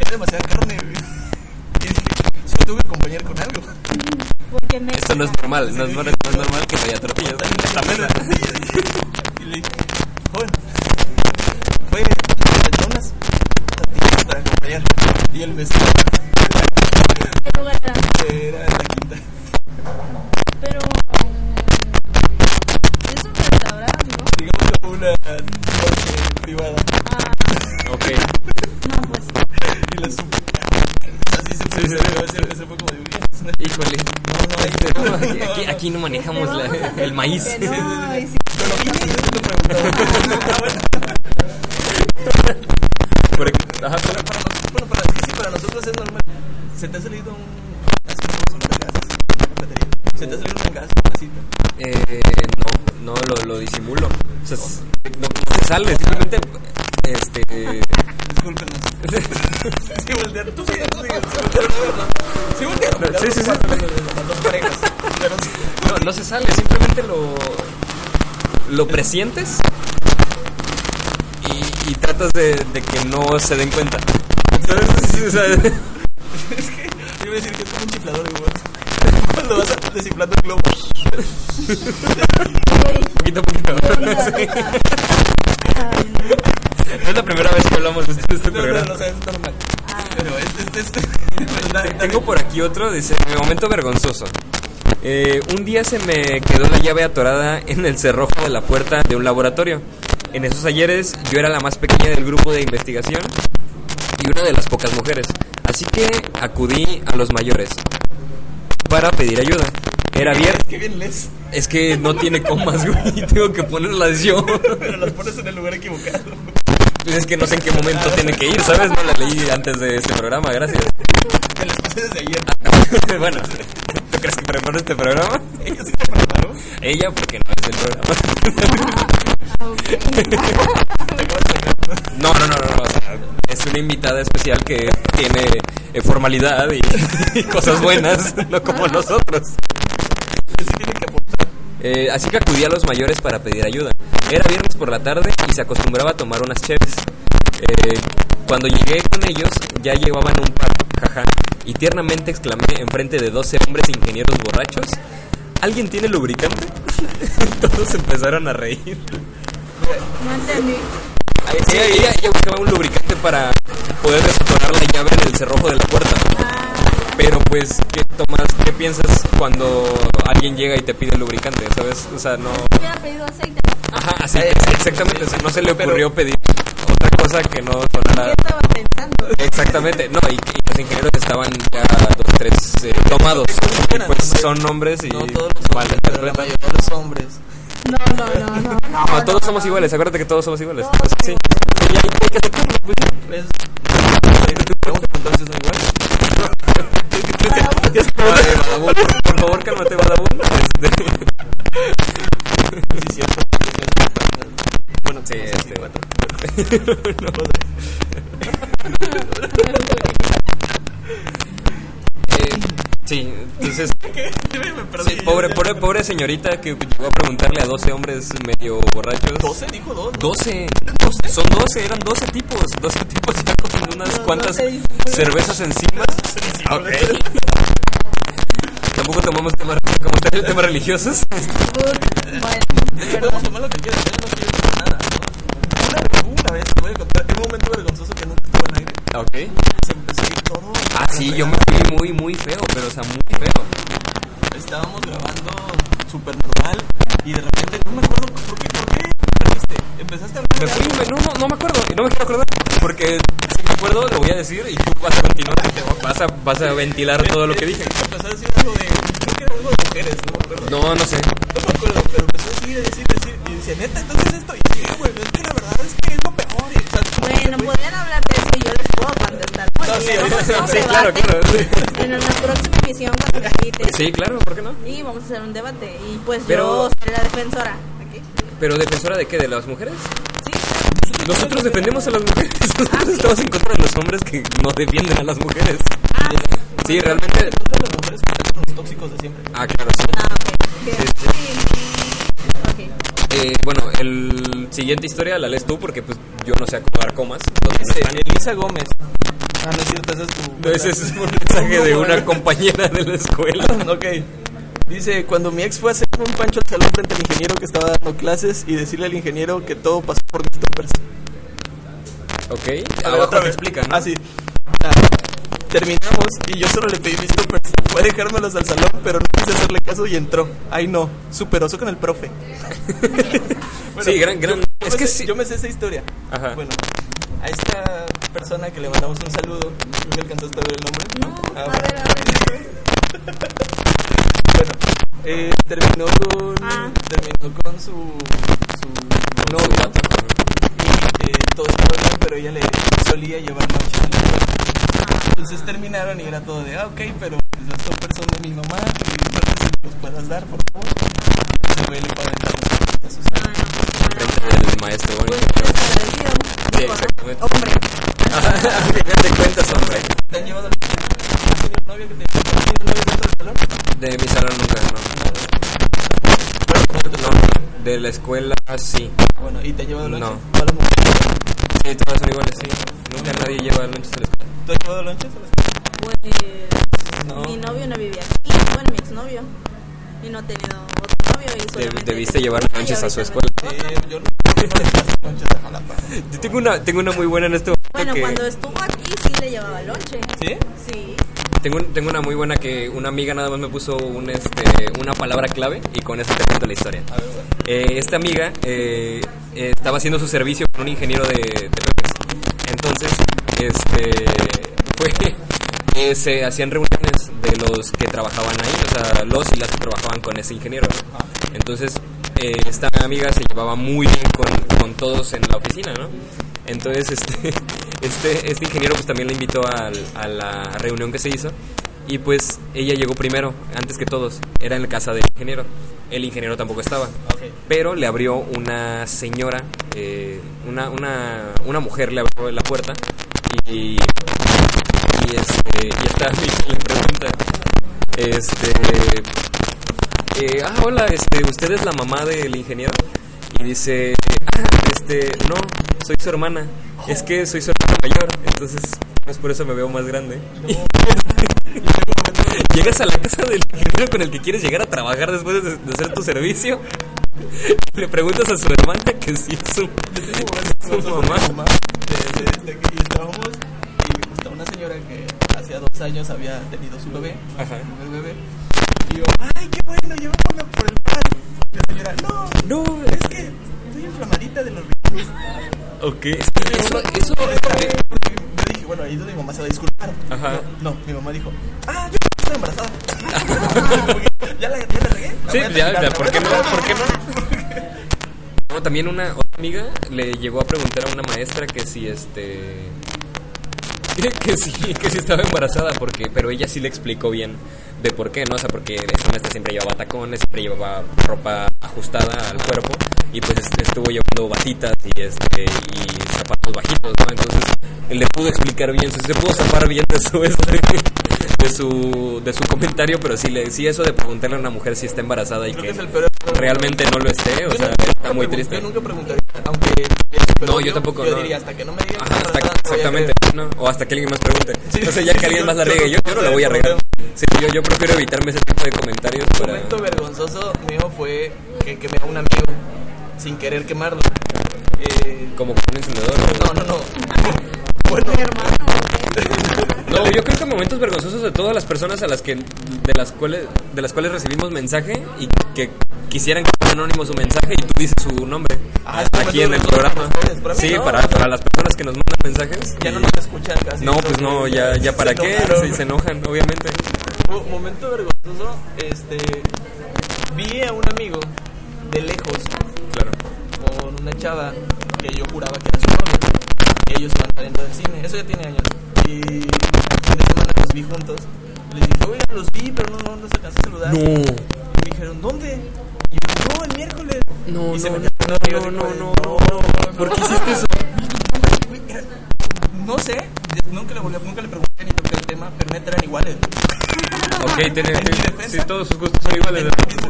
Era demasiada carne, güey. Me tuve que acompañar con algo. Porque me Esto no es normal, no es, no es normal que no haya tortillas esta mesa. Y le dije, joven, fue lechonas, tortillas para acompañar. Y el mesero ¿Qué lugar era? era de la quinta. Pero. um, Es un restaurante, ¿no? Digamos como una noche privada. Ah, Ok. no, pues. Y la supe. Así se Sí, sí, fue. sí. Ese fue como de, "Uy, es una Híjole. No, no, Este, este, no, aquí, aquí, aquí no manejamos la- el maíz. No, y si Yo no quise, yo te preguntaba. Por aquí- ajá, Para, para nosotros, bueno, para, es que sí, para nosotros es normal. ¿Se te ha salido un. Es que no son gases, una cafetería. ¿Se te ha salido un gas, una cita? Eh, no, no lo, lo disimulo. O sea, es- no, no se sale, simplemente. Este. Discúlpenos. Sí, voltearon. Tú. Sí, voltearon. Las dos parejas. No, no se sale, simplemente lo. Lo presientes. Y, y tratas de, de que no se den cuenta. ¿Sabes? Sí, o sea, Es que iba a decir que es como un chiflador igual. Cuando vas a- desinflando el globo. Poquito a poquito. Sí. No es la primera vez que hablamos de este, de este No, no, programa. no, o sea, es normal. Ah. Pero este, este, este. Tengo por aquí otro, dice, mi momento vergonzoso. Eh, un día se me quedó la llave atorada en el cerrojo de la puerta de un laboratorio. En esos ayeres yo era la más pequeña del grupo de investigación y una de las pocas mujeres. Así que acudí a los mayores para pedir ayuda. Era. Qué bien lees. Es que no tiene comas, güey. Tengo que ponerlas yo. Pero las pones en el lugar equivocado. Pues es que no sé en qué momento tiene que ir, ¿sabes? No la leí antes de este programa, gracias. Desde ayer. bueno, ¿tú crees que preparó este programa? Ella sí te preparó. Ella, porque no es del programa. No, no, no, no, no, o sea, es una invitada especial que tiene eh, formalidad y, y cosas buenas, no como nosotros. Sí tiene que aportar. Eh, así que acudí a los mayores para pedir ayuda. Era viernes por la tarde y se acostumbraba a tomar unas cheves. Eh, cuando llegué con ellos, ya llevaban un par, jaja, y tiernamente exclamé enfrente de 12 hombres ingenieros borrachos: ¿Alguien tiene lubricante? Todos empezaron a reír. No entendí. Ella, ella- ella buscaba un lubricante para poder desatorar la llave en el cerrojo de la puerta. Pero pues, ¿qué tomas? ¿Qué piensas cuando alguien llega y te pide lubricante? ¿Sabes? O sea, no... Hubiera pedido aceite. Ajá, así, exactamente. o sea, no se le ocurrió pedir otra cosa que no sonara... ¿Qué estaba pensando? Exactamente, no, y, y los ingenieros estaban ya dos, tres eh, tomados. Y pues son hombres y No todos los hombres, pero la mayoría de los hombres. No, no, no, no. No, No, todos somos iguales, acuérdate que todos somos iguales. Todos O sea, sí. Y hay, hay que aceptarlo, pues. Ay, Badabun, por, favor, cálmate, Badabun. Este, Sí, cierto. Bueno, Sí, no este. cuatro. eh, sí, entonces, Me perdí. sí, pobre, pobre, pobre señorita que llegó a preguntarle a 12 hombres medio borrachos. ¿12? Dijo dos. 12. Son 12, eran 12 tipos. 12 tipos ya con unas No, cuantas 12 discípulos. cervezas encima. Ok. Tampoco tomamos temas, como tal, temas religiosos. Bueno, Podemos tomar lo que quieras, no quiero nada, ¿no? Una, una vez te voy a contar, en un momento vergonzoso que nunca estuvo al aire, Ok. se empezó a ir todo. Ah, sí, yo me fui muy, muy feo, pero o sea, muy feo. Estábamos grabando súper normal y de repente, no me acuerdo por qué, por qué perdiste. Empezaste a hablar Me de fui, algo. me- no, no, no me acuerdo, y no me quiero acordar, porque si me acuerdo lo voy a decir y tú vas a continuar, vas a, vas a ventilar todo lo que dije. Empezó a decir algo de, creo que era algo de mujeres, no me acuerdo. No, no sé. No me acuerdo, pero empezó a decir, decir, decir. Dice, neta, entonces esto. Y sí, güey, es que la verdad es que es lo peor. Y, o sea, bueno, podrían hablar de eso y yo les puedo contestar. No, sí, sí, claro, claro, sí. En la próxima emisión cuando te invites. Sí, claro, ¿por qué no? Y vamos a hacer un debate. Y pues Pero- yo seré la defensora. ¿ok? ¿Pero defensora de qué? ¿De las mujeres? Sí. Nosotros defendemos a las mujeres. Nosotros Ah, estamos en contra de los hombres que no defienden a las mujeres. Ah, Sí, realmente. Todas las mujeres los tóxicos de siempre. Ah, claro, sí. ah, ok. Bien. Sí, Sí. Ok. Eh, bueno, el siguiente historia la lees tú porque pues yo no sé acomodar comas. donde no. Elisa Gómez. Ah, no es cierto, ese es tu. No, ese es un mensaje de una compañera de la escuela. Ok. Dice, cuando mi ex fue a hacer un pancho al salón frente al ingeniero que estaba dando clases y decirle al ingeniero que todo pasó por mis toppers. Ok, abajo otra te vez. explica, ¿no? Ah, sí. Terminamos y yo solo le pedí mis toppers. Fue a dejármelos al salón, pero no quise hacerle caso y entró. Ay, no. Superoso con el profe. Bueno, Sí, gran- gran- yo- yo es me que sé- sí. Yo me sé esa historia. Ajá. Bueno, a esta persona que le mandamos un saludo, creo que alcanzaste a ver el nombre. No, Ah, a ver, a ver. Bueno, eh, terminó con Ah. terminó con su su novio y eh, todo estaba bien, pero ella le solía llevar noche. Entonces terminaron y era todo de, ah, ok, pero pues, las toppers son de mi mamá si los puedas dar, por favor. Y güey le a sus maestro Pues bonito. desagradecido. Sí, Digo, ¿no? exactamente. Hombre. A final de cuentas, hombre. ¿Te han llevado ¿Has tenido novio que te ¿Has tenido novio dentro del salón? De mi salón nunca, no. No, de la escuela sí. Bueno, ¿y te ha llevado lonche? No. ¿Todas las mujeres? Sí, todas son iguales, sí. Nunca nadie lleva lonches a la escuela. ¿Tú has llevado lonches a la escuela? Pues No. mi novio no vivía aquí. Bueno, mi exnovio. y no he tenido otro novio y solamente debiste llevar lonches a su escuela. Eh, yo no, conchas a Jalapa. Yo tengo una, tengo una muy buena en este momento Bueno, que... cuando estuvo aquí sí le llevaba lonche. ¿Sí? Sí. Tengo, tengo una muy buena que una amiga nada más me puso un, este, una palabra clave y con eso te cuento la historia. A ver, bueno. Eh, esta amiga eh, estaba haciendo su servicio con un ingeniero de, de Pepes. Entonces, este, fue, se hacían reuniones de los que trabajaban ahí, o sea, los y las que trabajaban con ese ingeniero. ¿no? Entonces, eh, esta amiga se llevaba muy bien con, con todos en la oficina, ¿no? Entonces, este, este, este ingeniero pues también la invitó al- a la reunión que se hizo y pues ella llegó primero, antes que todos. Era en la casa del ingeniero. El ingeniero tampoco estaba. Pero le abrió una señora, eh, una, una, una mujer le abrió la puerta y, y, este, y esta amiga le pregunta, este, eh, ah, hola, este, ¿usted es la mamá del ingeniero? Y dice, ah, este, no, soy su hermana. Es que soy su hermana mayor, entonces, pues por eso me veo más grande. Llegas a la casa del ingeniero con el que quieres llegar a trabajar después de, de hacer tu servicio. y Le preguntas a su hermana que si es su, su mamá. mamá de, de, de que estábamos y una señora que hacía dos años había tenido su bebé, Ajá. bebé, y yo, ay, qué bueno, llevámoslo por el. Y la señora, no, No, es que estoy inflamadita de los riñones. Ok, eso, eso, yo dije, bueno, ahí es donde mi mamá se va a disculpar. Ajá. No, no, mi mamá dijo, ah, yo estoy embarazada. Ya la, ya la regué. La Sí, ya, ya, ¿por qué no? ¿Por qué no? No, también una otra amiga le llegó a preguntar a una maestra que si este que sí, que sí estaba embarazada porque pero ella sí le explicó bien de por qué, ¿no? O sea, porque maestra siempre llevaba tacones, siempre llevaba ropa ajustada al cuerpo y pues est- estuvo llevando batitas y este y zapatos bajitos, ¿no? Entonces él le pudo explicar bien, se pudo zafar bien de su este, de su de su comentario, pero sí le sí eso de preguntarle a una mujer si está embarazada y Creo que que es el realmente no lo esté, o Yo sea, nunca- está muy triste. Yo nunca preguntaría, aunque. Pero No, yo tampoco, Yo no. diría, hasta que no me digan. Ajá, que hasta- exactamente. ¿no? O hasta que alguien más pregunte. Sí, o sea, ya sí, que alguien más la yo- riegue, yo, yo no la voy a regar. Sí, yo, yo prefiero evitarme ese tipo de comentarios Un para... momento vergonzoso mío fue que quemé a un amigo sin querer quemarlo. Eh, Como con un encendedor. ¿no? no, no, no. Bueno, Mi hermano. No, yo creo que momentos vergonzosos de todas las personas a las que de las cuales de las cuales recibimos mensaje y que quisieran que fuera anónimo su mensaje y tú dices su nombre Ah, aquí en el programa. para Sí, ¿no? para, para las personas que nos mandan mensajes. ya no nos escuchan casi. No, pues no, ya ya para Se qué enojaron. se, se enojan, obviamente. Mo- Momento vergonzoso, este. Vi a un amigo de lejos una chava que yo juraba que era su novia. Y ellos iban saliendo del cine, eso ya tiene años. Y el fin de semana los vi juntos. Les dije, oigan, los vi, pero no, no los alcancé a saludar. Y me dijeron, ¿dónde? Y yo, no, el miércoles. No, y se no, me no, no, no, no, no, no. ¿Por qué hiciste eso? No sé, nunca le, volví- nunca le pregunté ni toqué el tema, pero neta eran iguales. Ok, defensa. sí, todos sus gustos son iguales.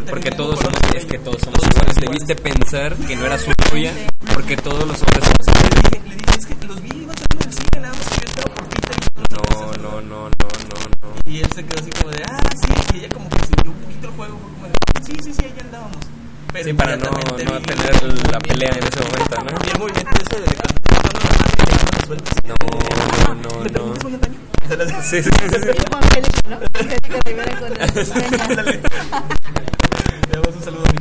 Porque todos somos, es que todos somos iguales. Debiste pensar que no era su novia, porque todos los hombres somos Le iguales. dije, le dije, es que los vi, iban saliendo del cine, nada más que yo estaba por no No, no, no, no. Y él se quedó así como de, ah, sí, y ella como que siguió un poquito el juego, fue como de, sí, sí, sí, ahí andábamos. Pero Sí, para no, tener la pelea en ese momento, ¿no? Y el movimiento ese de cuando No, no, no, las- Sí, sí, sí. Le damos un saludo a mi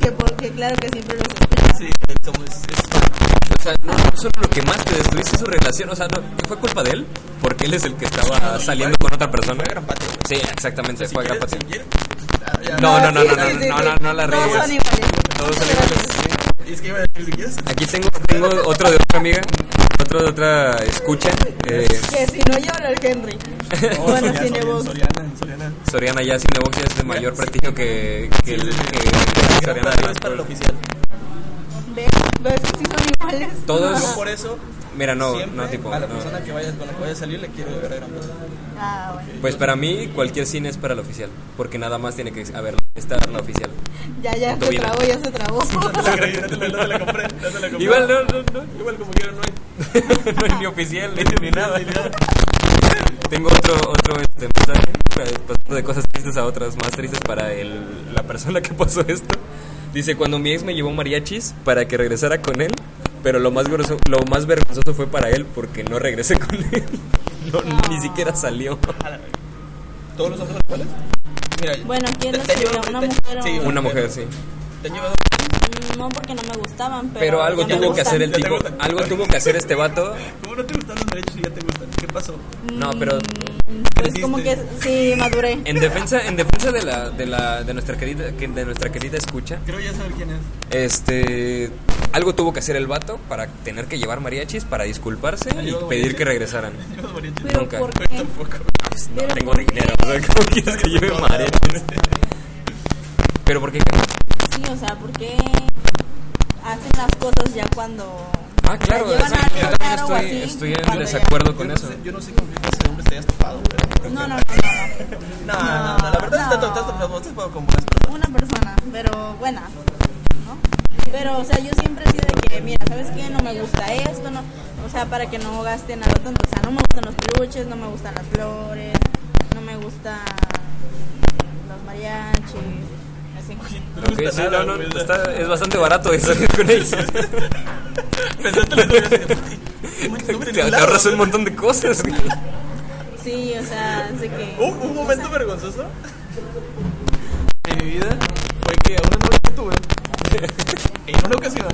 que porque claro que siempre los escucha. Sí, somos, O sea, no, solo lo que más te destruiste su relación, o sea, no, fue culpa de él, porque él es el que estaba saliendo con otra persona. gran patio. Sí, exactamente, fue gran ah. No, no, no, no, no, no, no, no la Todos riegues. son iguales. Todos son iguales. Y es que iba a decir, si quieres, Aquí tengo, tengo otro de otra amiga, otro de otra escucha. Eh, Que si no llevan al Henry. bueno, Soriana, Cinebox. Soriana, Soriana. Soriana ya Cinebox ya es de mayor prestigio que, que el que Gran Soriana es para el oficial. ¿Ves? ¿Ves que sí son iguales? Todos- Yo por eso, Mira, no, siempre no tipo. a la no. persona que vaya, con la que vaya a salir le quiero ver a gran. Ah, bueno. Pues para mí cualquier cine es para el oficial, porque nada más tiene que haber estar la oficial. Ya, ya se vida. trabó, ya se trabó. No te la la, la la. Igual no, no, no, Igual como quiera no hay. no hay ni oficial ni, ni nada. Ni nada. Tengo otro, otro este, mensaje, eh, pasando de cosas tristes a otras más tristes para el, la persona que pasó esto. Dice, cuando mi ex me llevó mariachis para que regresara con él, pero lo más, grosso- lo más vergonzoso fue para él porque no regresé con él. No, Ni siquiera salió. ¿Todos los hombres actuales? Mira, Bueno, ¿quién te- te ¿Una te- mujer o- sí, Una mujer, sí. ¿Te han llevado? No, porque no me gustaban, pero. Pero algo ya me tuvo que hacer el tipo, algo tuvo que hacer este vato. ¿Cómo no te gustan los derechos y ya te gustan? ¿Qué pasó? No, pero Mm, Pues como que sí, maduré. en defensa, en defensa de la, de la, de nuestra querida, que- de nuestra querida escucha, Creo ya saber quién es. este, algo tuvo que hacer el vato para tener que llevar mariachis para disculparse y llevado pedir que regresaran. Pero nunca. ¿por qué? tampoco. No Pero tengo dinero, o sea, ¿cómo quieres que lleve mariachis? Pero ¿por qué? Sí, o sea, ¿por qué hacen las cosas ya cuando. Ah, claro, o sea, yo también estoy, así, estoy en desacuerdo con Yo no eso. sé- Yo no sé con qué clase de hombre te hayas topado, pero... No, no, no, no. No, no, no, la verdad No. está todo, está todo, estás topado con buenas personas. Una persona, pero buena, ¿no? Pero, o sea, yo siempre he sido de que, mira, ¿sabes qué? No me gusta esto, no. O sea, para que no gasten nada tanto. O sea, no me gustan los peluches, no me gustan las flores, no me gustan los mariachis, así. No me Ok, gusta sí, nada, no, no, sea, está- es bastante barato eso con ellos. De, "No me- no me Te, ahorras un güey". montón de cosas. Sí, o sea, de que. ¿Un, un momento vergonzoso en mi vida fue que a una novia que tuve, en una ocasión,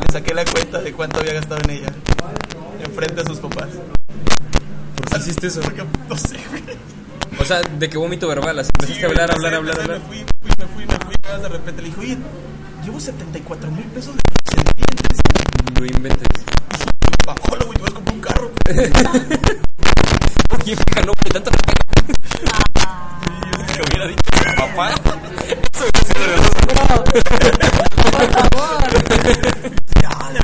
le saqué la cuenta de cuánto había gastado en ella, enfrente de sus papás. ¿Por qué hiciste eso? Porque, no sé, güey. O sea, de que vómito verbal, así empezaste a hablar, hablar, hablar, hablar. Me fui, fui, me fui, me fui, y de repente le dije, oye, llevo 74 mil pesos de días. No inventes. Bajó, güey, te vas a comprar un carro. Oye, no vale tanto. Y yo que hubiera dicho, papá. Eso vergonzoso. Por favor.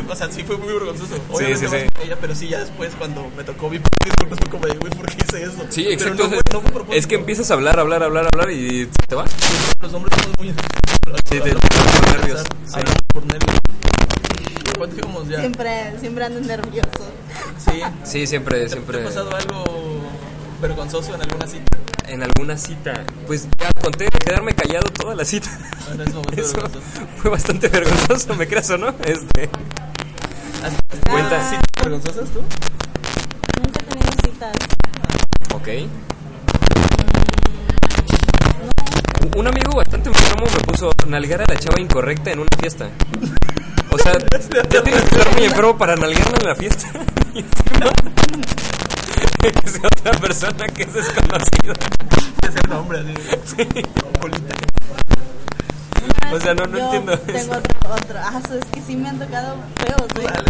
O sea, sí fue muy vergonzoso. Obviamente sí, sí. por ella, pero sí, ya después cuando me tocó mi disculpas fue como de, güey, ¿por qué hice eso? Sí, Pero exacto. no fue, no fue propósito. es que empiezas a hablar, hablar, hablar, hablar y se te va. Los hombres somos muy... Sí, te- por nervios, sí. por nervios. ¿Cuánto íbamos ya? Siempre, siempre ando nervioso. Sí. Sí, siempre, ¿Te, siempre. ¿Te ha pasado algo vergonzoso en alguna cita? En alguna cita. Pues ya conté quedarme callado toda la cita. Momento Eso fue bastante vergonzoso, ¿me creas o no? Este. ¿Has Cuenta. citas vergonzosas tú? Nunca he tenido citas. Ok. Un amigo bastante enfermo me puso nalgar a la chava incorrecta en una fiesta. O sea, ya tienes que estar muy enfermo para nalgarla en la fiesta. Que sea otra persona que es desconocida. De ser un hombre así. Colita. Una O sea, no- no yo entiendo Tengo eso. otro, otro. Ah, eso es que sí me han tocado feos, ¿eh? Dale,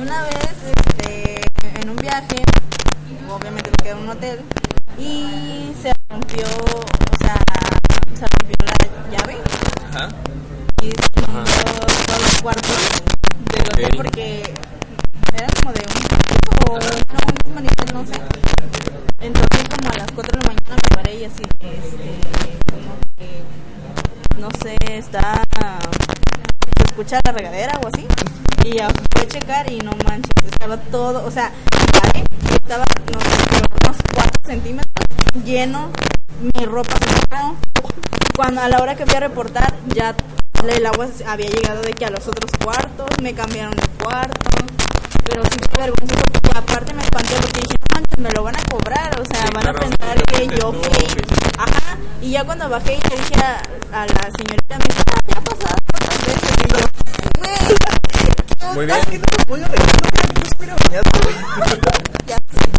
Una vez, este, en un viaje, obviamente me quedé en un hotel y se rompió, o sea, se rompió la llave Ajá. y se inundó todos los cuartos del hotel porque era como de un o no, un manifiesto, no sé. Entonces como a las 4 de la mañana me paré y así, este, como que, no sé, está, se escucha la regadera o así. Y ya fui a checar y no manches, estaba todo, o sea, paré, estaba, no sé, unos 4 centímetros lleno, mi ropa. Cuando a la hora que fui a reportar, ya el agua había llegado de que a los otros cuartos, me cambiaron de cuarto. Pero sí fue vergonzoso porque aparte me espanté porque dije, no manches, me lo van a cobrar, o sea, Sí, van claro. a pensar que yo fui. Ajá, y ya cuando bajé y le dije a, a la señorita, me dijo, ah, ya ha pasado otras veces. Y yo, güey, ¿qué Muy onda? bien. que no me voy a reír, no me estuviera bañado, güey. Ya sé.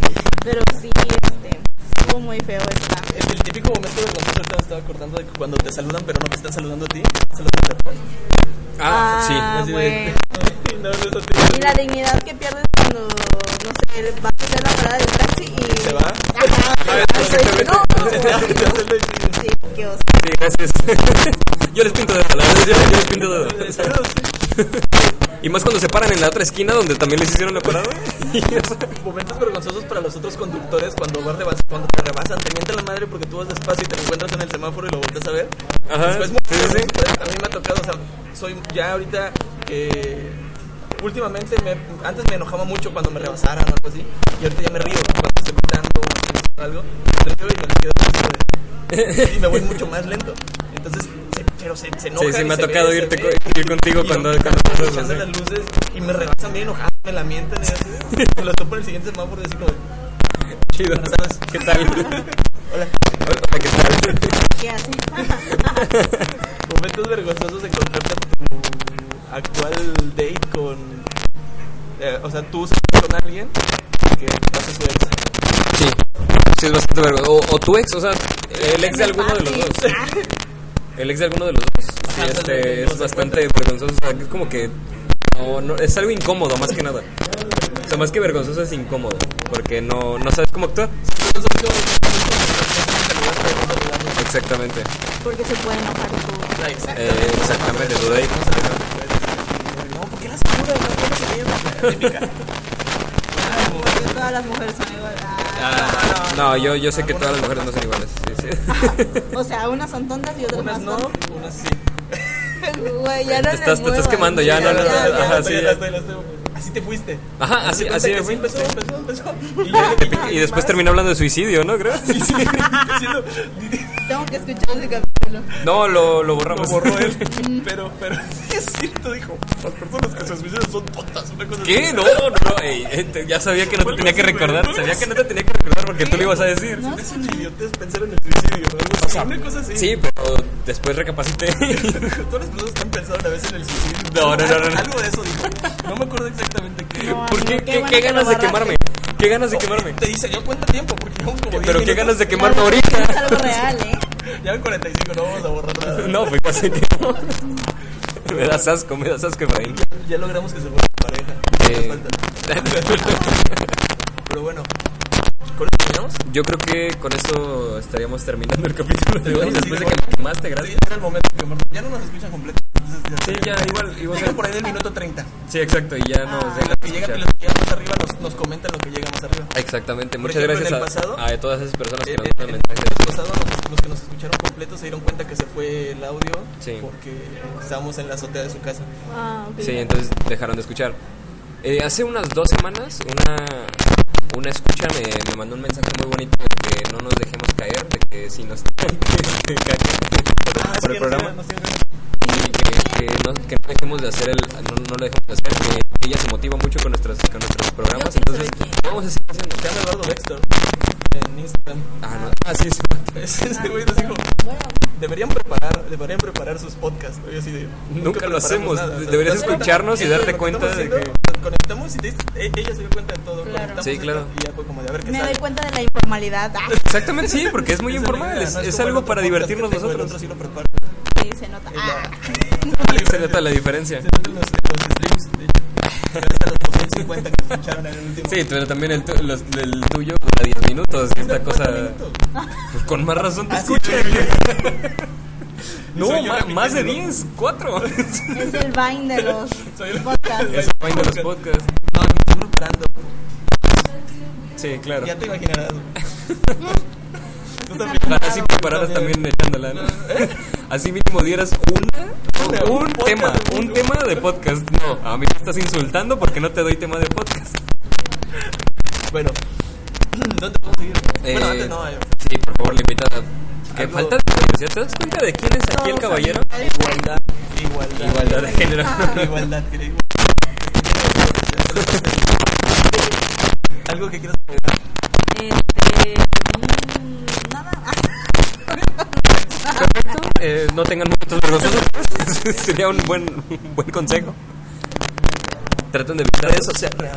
Pero sí, este, estuvo muy feo esta. El, el típico momento vergonzoso ahorita me estaba acordando de que cuando te saludan pero no te están saludando a ti, saludan después. Ah, sí. Así de- no, no es así. Y la dignidad que pierdes cuando, no sé, vas a hacer la parada del taxi y... ¿Se va? Ajá, no, el- Sí, qué oso. Sí, gracias. Yo les pinto dedo, la verdad, yo, yo les pinto dedo. Saludos. Y más cuando se paran en la otra esquina donde también les hicieron la parada. Eso. Momentos vergonzosos para los otros conductores cuando, vas rebas- cuando te rebasan, te mientan la madre porque tú vas despacio y te encuentras en el semáforo y lo volteas a ver. Ajá, Después, sí, sí, sí. a mí me ha tocado, o sea, soy ya ahorita que últimamente, me, antes me enojaba mucho cuando me rebasaran o algo así. Y ahorita ya me río cuando estoy gritando o algo. Me río y me quedo Y me voy mucho más lento. Entonces, se, pero se, se enoja. Sí, sí, me ha tocado ve, irte ve. ir contigo Y cuando- cuando así. las luces y me rebasan bien enojados, me la mienten y así. Me lo topo en el siguiente semáforo y así como, Chido. ¿sabes? ¿Qué tal? Hola. Hola, ¿qué tal? ¿Qué hace? Momentos vergonzosos de encontrarte a tu actual date con. eh, o sea, tú con alguien que no se su ex. Sí, sí es bastante vergonzoso. O, o tu ex, o sea, el ex de alguno de los dos. El ex de alguno de los dos. Sí, este, no es bastante vergonzoso. O sea, que es como que. No, no, es algo incómodo, más que nada. O sea, más que vergonzoso es incómodo. Porque no, no sabes cómo actuar. Exactamente. Porque se puede enojar tú. Eh, exactamente, tu date. No, ¿por qué la segura? No, no se ve, típica. Porque todas las mujeres son iguales. Ah, no, yo, yo sé que todas las mujeres no son iguales. Sí, sí. O sea, unas son tontas y otras Unas más no, unas sí. Güey, ya no Te estás- te quemando, ya, no, no, no, Ya, estoy, ya. Estoy. Así te fuiste. Ajá, así, así de me cuenta fui. que sí, empezó, empezó, empezó. Y, Y, y después terminó hablando de suicidio, ¿no? Creo. Sí, sí, Tengo que escuchar ese capítulo. No, lo, lo lo borramos. borró él. Pero, pero, sí es cierto, dijo. Las personas que se suicidan son tontas. Una cosa ¿Qué? así. No, no, no. ey, eh, te- ya sabía que no te tenía que así, recordar. Sabía así. que no te tenía que recordar porque tú lo ibas a decir. No, Es un idiotez pensar en el suicidio, ¿no? Algo así, una cosa así. Sí, pero después recapacité. Todas las personas que han pensado una vez en el suicidio. No, no, no, no, no. Algo de eso dijo. No me acuerdo exactamente qué. No, ¿Por qué? ¿Qué, qué que ganas de quemarme? ¿Qué ganas de quemarme? Te dice, yo cuenta tiempo porque llevamos como 10 Pero qué ganas de quemarme verdad es ahorita. algo real, ¿eh? Ya en 45 no vamos a borrar nada. No, pues hace tiempo. Me das asco, me das asco, Efraín. Ya logramos que se vuelva pareja. Eh. Falta. Pero bueno, ¿con eso terminamos? Yo creo que con esto estaríamos terminando el capítulo de hoy. Sí, Después de sí, que me quemaste, Sí, gracias. era el momento que ya no nos escuchan completo. Entonces Sí, ya, igual, igual. Llega por ahí del minuto 30. Sí, exacto, y ya nos En dejan lo que llega escuchar. los que llegan más arriba nos, nos comentan lo que llega más arriba. Exactamente, Por muchas ejemplo, en gracias el pasado, a, a todas esas personas que En nos en- mandan en el mensajes. pasado, los, los que nos escucharon completos se dieron cuenta que se fue el audio Sí. porque estábamos en la azotea de su casa. Ah, ok. Sí, entonces dejaron de escuchar. Eh, hace unas dos semanas, una, una escucha me, me mandó un mensaje muy bonito de que no nos dejemos caer, de que si nos que cachen por, Ah, por el programa y que, que no, que no dejemos de hacer el no, no lo dejemos de hacer, que ella se motiva mucho con nuestros, con nuestros programas, entonces saber quién. ¿qué vamos a seguir haciendo? Se llama Eduardo en Instagram. Ah, no. ah sí, sí. Ese ese güey nos dijo, deberían preparar, deberían preparar sus podcasts. Yo así de, Nunca lo hacemos. nada. Deberías escucharnos y darte cuenta de que- Conectamos y te, e- ella se dio cuenta de todo. Claro. Sí, esto claro. Y ya fue como de a ver qué Me sale. doy cuenta de la informalidad. Ah, Exactamente, sí, porque es muy Esa informal, idea, es, no es el algo para divertirnos que nosotros. otro sí lo preparo. sí, se nota. Ah. Se nota la diferencia. Se notan los, los streams. De los 250 que escucharon en el último. Sí, pero también el, tu- los- el tuyo dura 10 minutos y esta cosa... Pues con más razón te Ah, sí, escuchan. No, repitiendo. más de 10, 4. Es el Vine de los podcasts. Es el de los podcasts. No, me estoy preparando. Sí, claro. Ya te imaginarás. Tú también. Así prepararas también echándola, ¿no? Así mínimo dieras una, Una, un un tema, un un- tema de podcast. No, a mí me estás insultando porque no te doy tema de podcast. Bueno, ¿dónde podemos seguir? bueno, Eh, antes no. eh, Sí, por favor, la invitada. Que falta de. ¿Te das cuenta de quién es aquí el caballero? Igualdad, igualdad. Igualdad de género. Igualdad, quería Algo que quieras agregar. Este. mm, Nada. Eh, no tengan momentos vergonzosos. Sería un buen, un buen consejo. Traten de evitar eso. sociales.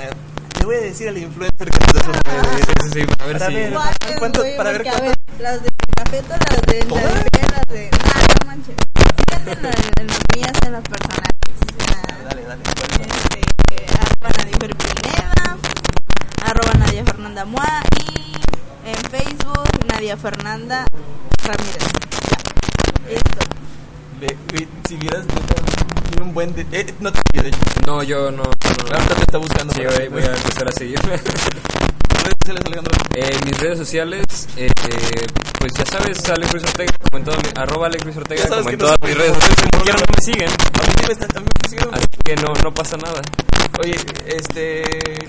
Le voy a decir al influencer que nos redes. Sí, sí, sí, a ver Para si. ver. ¿Cuáles, ¿Cuánto- güey? para ver a cuánto- ver, las de Cafeto, las de ¿Todas? Nadie, las de. Nah, no manches. Fíjate en, en las mías, en los personajes. Nah. Dale, dale. Este, arroba Nadia Fer Pineda, arroba Nadia Fernanda Mua y en Facebook Nadia Fernanda Ramírez. Ya, listo. Ve, ve, si vieras, tiene un buen. De, eh, no te sigue, de hecho. No, yo no. no. Ahorita te está buscando. Sí, para- voy, voy a empezar a seguir. redes sociales, Alejandro. En mis redes sociales, eh, pues ya sabes, Alex Ruiz Ortega, como en toda mi- arroba Alex Ruiz Ortega, como en no todas mis redes sociales, como quieran no me siguen, A mí me están- también me siguen. así que no, no pasa nada. Oye, este.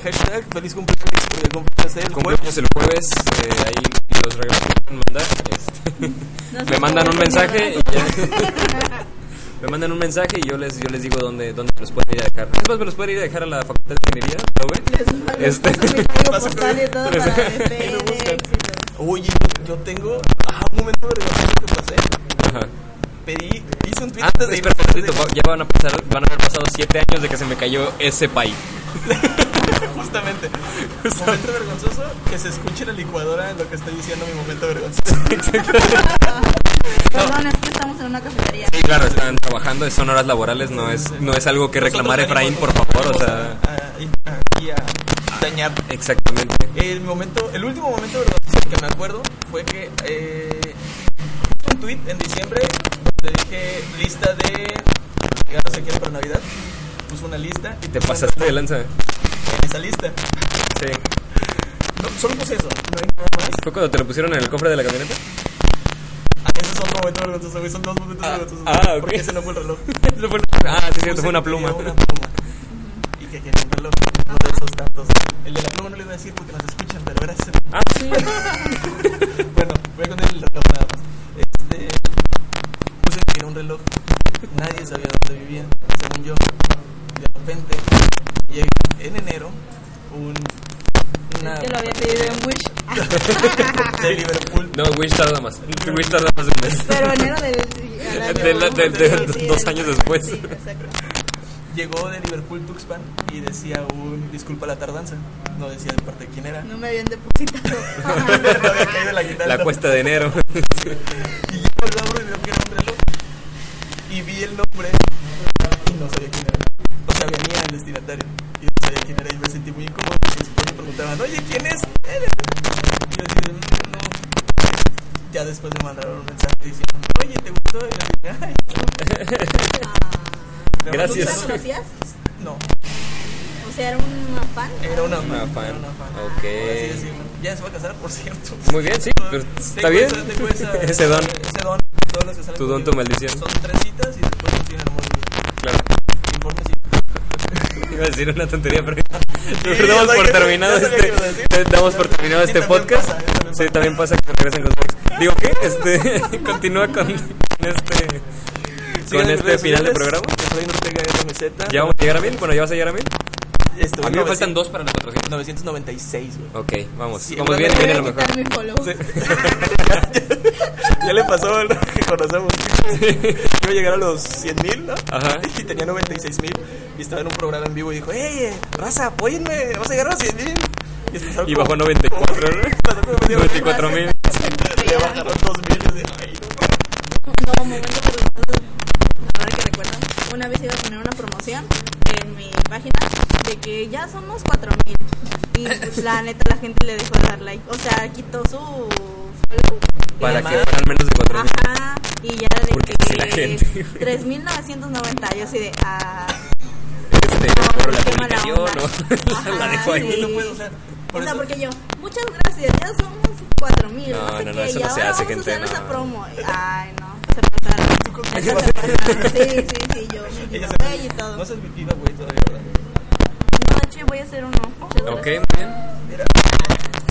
Hashtag feliz cumpleaños. Porque cumpleaños el jueves. Cumpleaños el jueves, eh, ahí los regalos que pueden mandar. este, No me mandan un mensaje y ya. Me mandan un mensaje y yo les, yo les digo dónde, dónde me los pueden ir a dejar. Es más, me los pueden ir a dejar a la Facultad de Ingeniería, ¿no, güey? Les Este- paso postal y todo para. Oye, yo, yo tengo. Ah, un momento vergonzoso que pasé. Ajá. Pedí. Hice un tweet Ah, antes de ir. tantito, va- ya van a pasar, van a haber pasado siete años de que se me cayó ese pay. Justamente. Momento vergonzoso. Que se escuche la licuadora en lo que estoy diciendo mi momento vergonzoso. Perdón, es que estamos en una cafetería. Sí, claro, están trabajando, son horas laborales, no es, no es algo que reclamar Efraín, por favor, o sea, a- a- Aquí a dañar. exactamente. El momento, el último momento vergonzoso que me acuerdo fue que eh, un tweet en diciembre donde dije lista de regalos que quiero para Navidad. Puse una lista y Te pasaste de lanza. en esa lista. Sí. No, solo puse eso, no hay nada más. ¿Fue cuando te lo pusieron en el cofre de la camioneta? Ah, ese es otro momento vergonzoso, güey, son dos momentos Ah, vergonzosos. ah, ok. Porque ese no fue el reloj. Ah, sí, cierto, fue una pluma. quería una pluma. Y que quería un reloj, no de esos tantos. El de la pluma no le iba a decir porque nos escuchan, pero gracias. Ah, sí. Bueno, voy a contar el reloj nada más. Este, que era un reloj. Nadie sabía dónde vivía, según yo. De repente, llega en enero un. Una. Es que lo había pedido en Wish. de Liverpool. No, Wish tarda más. Wish tarda más de un mes. Pero enero del. al año- De la- de- de- Sí, sí, dos del- años después. Sí, exacto. Llegó de Liverpool Tuxpan y decía un disculpa la tardanza. No decía de parte de quién era. No me habían depositado. no había caído la guitarra. La cuesta de enero. Y yo lo abro y veo que era un reloj. Y vi el nombre y no sabía quién era. O sea, venía el destinatario y no sabía quién era. Y me sentí muy incómodo porque después me preguntaban, oye, ¿quién es? Y yo así de, "Mm, no. Ya después me mandaron un mensaje diciendo, oye, ¿te gustó? Y yo dije, ay, no. Gracias. ¿Tú la conocías? No, O sea, era una fan. era una, Una fan. fan. Era una fan. Ok. Ya se va a casar, por cierto. Muy bien, sí, pero está bien. esa- tengo esa- Ese don. Ese don. Todos los que salen Tu don, tu maldición. Son tres citas y después mi vida. Claro. Informe sí. Iba a decir una tontería, pero Sí, damos ya por terminado este damos por terminado este podcast. pasa, eso también Sí, también pasa que regresan con. Digo que este continúa con este con este redes final de sociales, programa. Efraín Ortega RMZ. ¿Ya vamos a llegar a mil? Bueno, ¿ya vas a llegar a mil? Estoy A mí me 900 faltan dos para los 400. 996, güey. Ok, vamos. Sí, vamos bien, viene lo mejor. follow. ya le pasó al que conocemos. Iba a llegar a los 100 mil, ¿no? Ajá. Y tenía 96 mil. Y estaba en un programa en vivo y dijo: ¡Ey, raza, apóyenme! ¡Vamos a llegar a los 100 mil! Y, Y bajó a 94, ¿no? Pasó como medio- 94 mil. Le bajaron 2 mil. Y yo dije, "Ay, no". No, momento. Ahora que recuerdo, una vez iba a poner una promoción en mi página de que ya somos 4000. Y pues, la neta, la gente le dejó de dar like. O sea, quitó su follow. Para que fueran menos de 4 mil. Ajá, y ya de Porque que la gente. 3990. Yo así de. Ah, Este, no, por la publicación. ¿no? Ajá, La dejo ahí. sí. No puedo, sea, por o sea, eso- porque yo, muchas gracias, ya somos 4000. No, sé no, no, qué, eso y no se hace, vamos gente, A hacer no. esa promo. Ay, no, se pasaron. Neta, se pasaron. Sí, sí, sí, yo. mi Ella se y todo. No se admitida, güey, todavía, ¿verdad? No, che, voy a hacer uno. Ok, muy bien.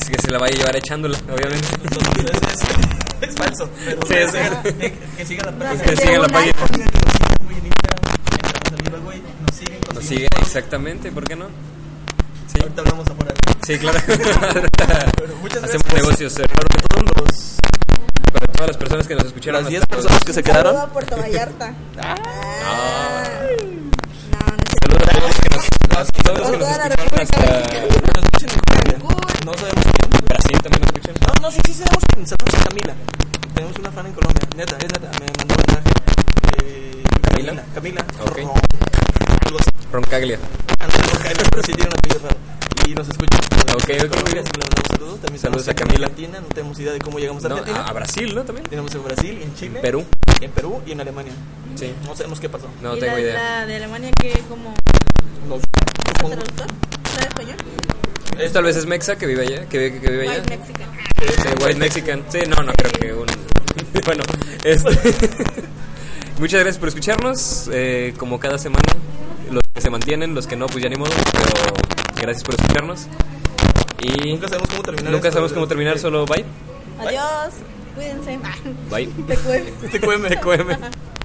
Así que se la vaya a llevar echándola, obviamente. Entonces, es, falso. Pero Sí, que, siga- que, que siga la página. Que siga la página. nos siguen. Exactamente, ¿por qué no? Sí, Ahorita hablamos afuera. sí, claro. Pero muchas Hacemos gracias. negocios, eh, Para todos los, para todas las personas que nos escucharon. las 10 hasta- personas que se quedaron. a Puerto Vallarta. Ah. No, no sé. Saludos a todos los que nos, escucharon hasta República Nos escuchan en Colombia. Cancún. No sabemos quién. Brasil también nos escuchan. No, no, sí, sí sabemos quién. Sabemos a Camila. Tenemos una fan en Colombia. Neta, es neta. Me mandó un mensaje. Eh, ¿Camila? Camila. Ron. Roncaglia. Antes no cae, pero sí tiene un apellido raro. Y nos escuchan. Ok, ok, En Colombia, mandamos saludos. También Saludos a en Camila. Argentina. No tenemos idea de cómo llegamos a No, Argentina. a, a Brasil, ¿no? También. Tenemos en Brasil, en Chile. Perú. En Perú y en Alemania. Sí. No sabemos qué pasó. No ¿Y tengo la, idea. la de Alemania que como Nos, traductor? ¿Sabe español? Es, tal vez es Mexa que vive allá, que, vive- que vive allá. White Mexican. Sí, White Mexican. Sí, no, no creo que un. bueno, este. Muchas gracias por escucharnos. eh, como cada semana, los que se mantienen, los que no, pues ya ni modo. Pero gracias por escucharnos. Y Nunca sabemos cómo terminar. nunca esto, sabemos cómo terminar, solo bye. Adiós. Cuídense. Bye. Te cuento. Te cueme. TQM.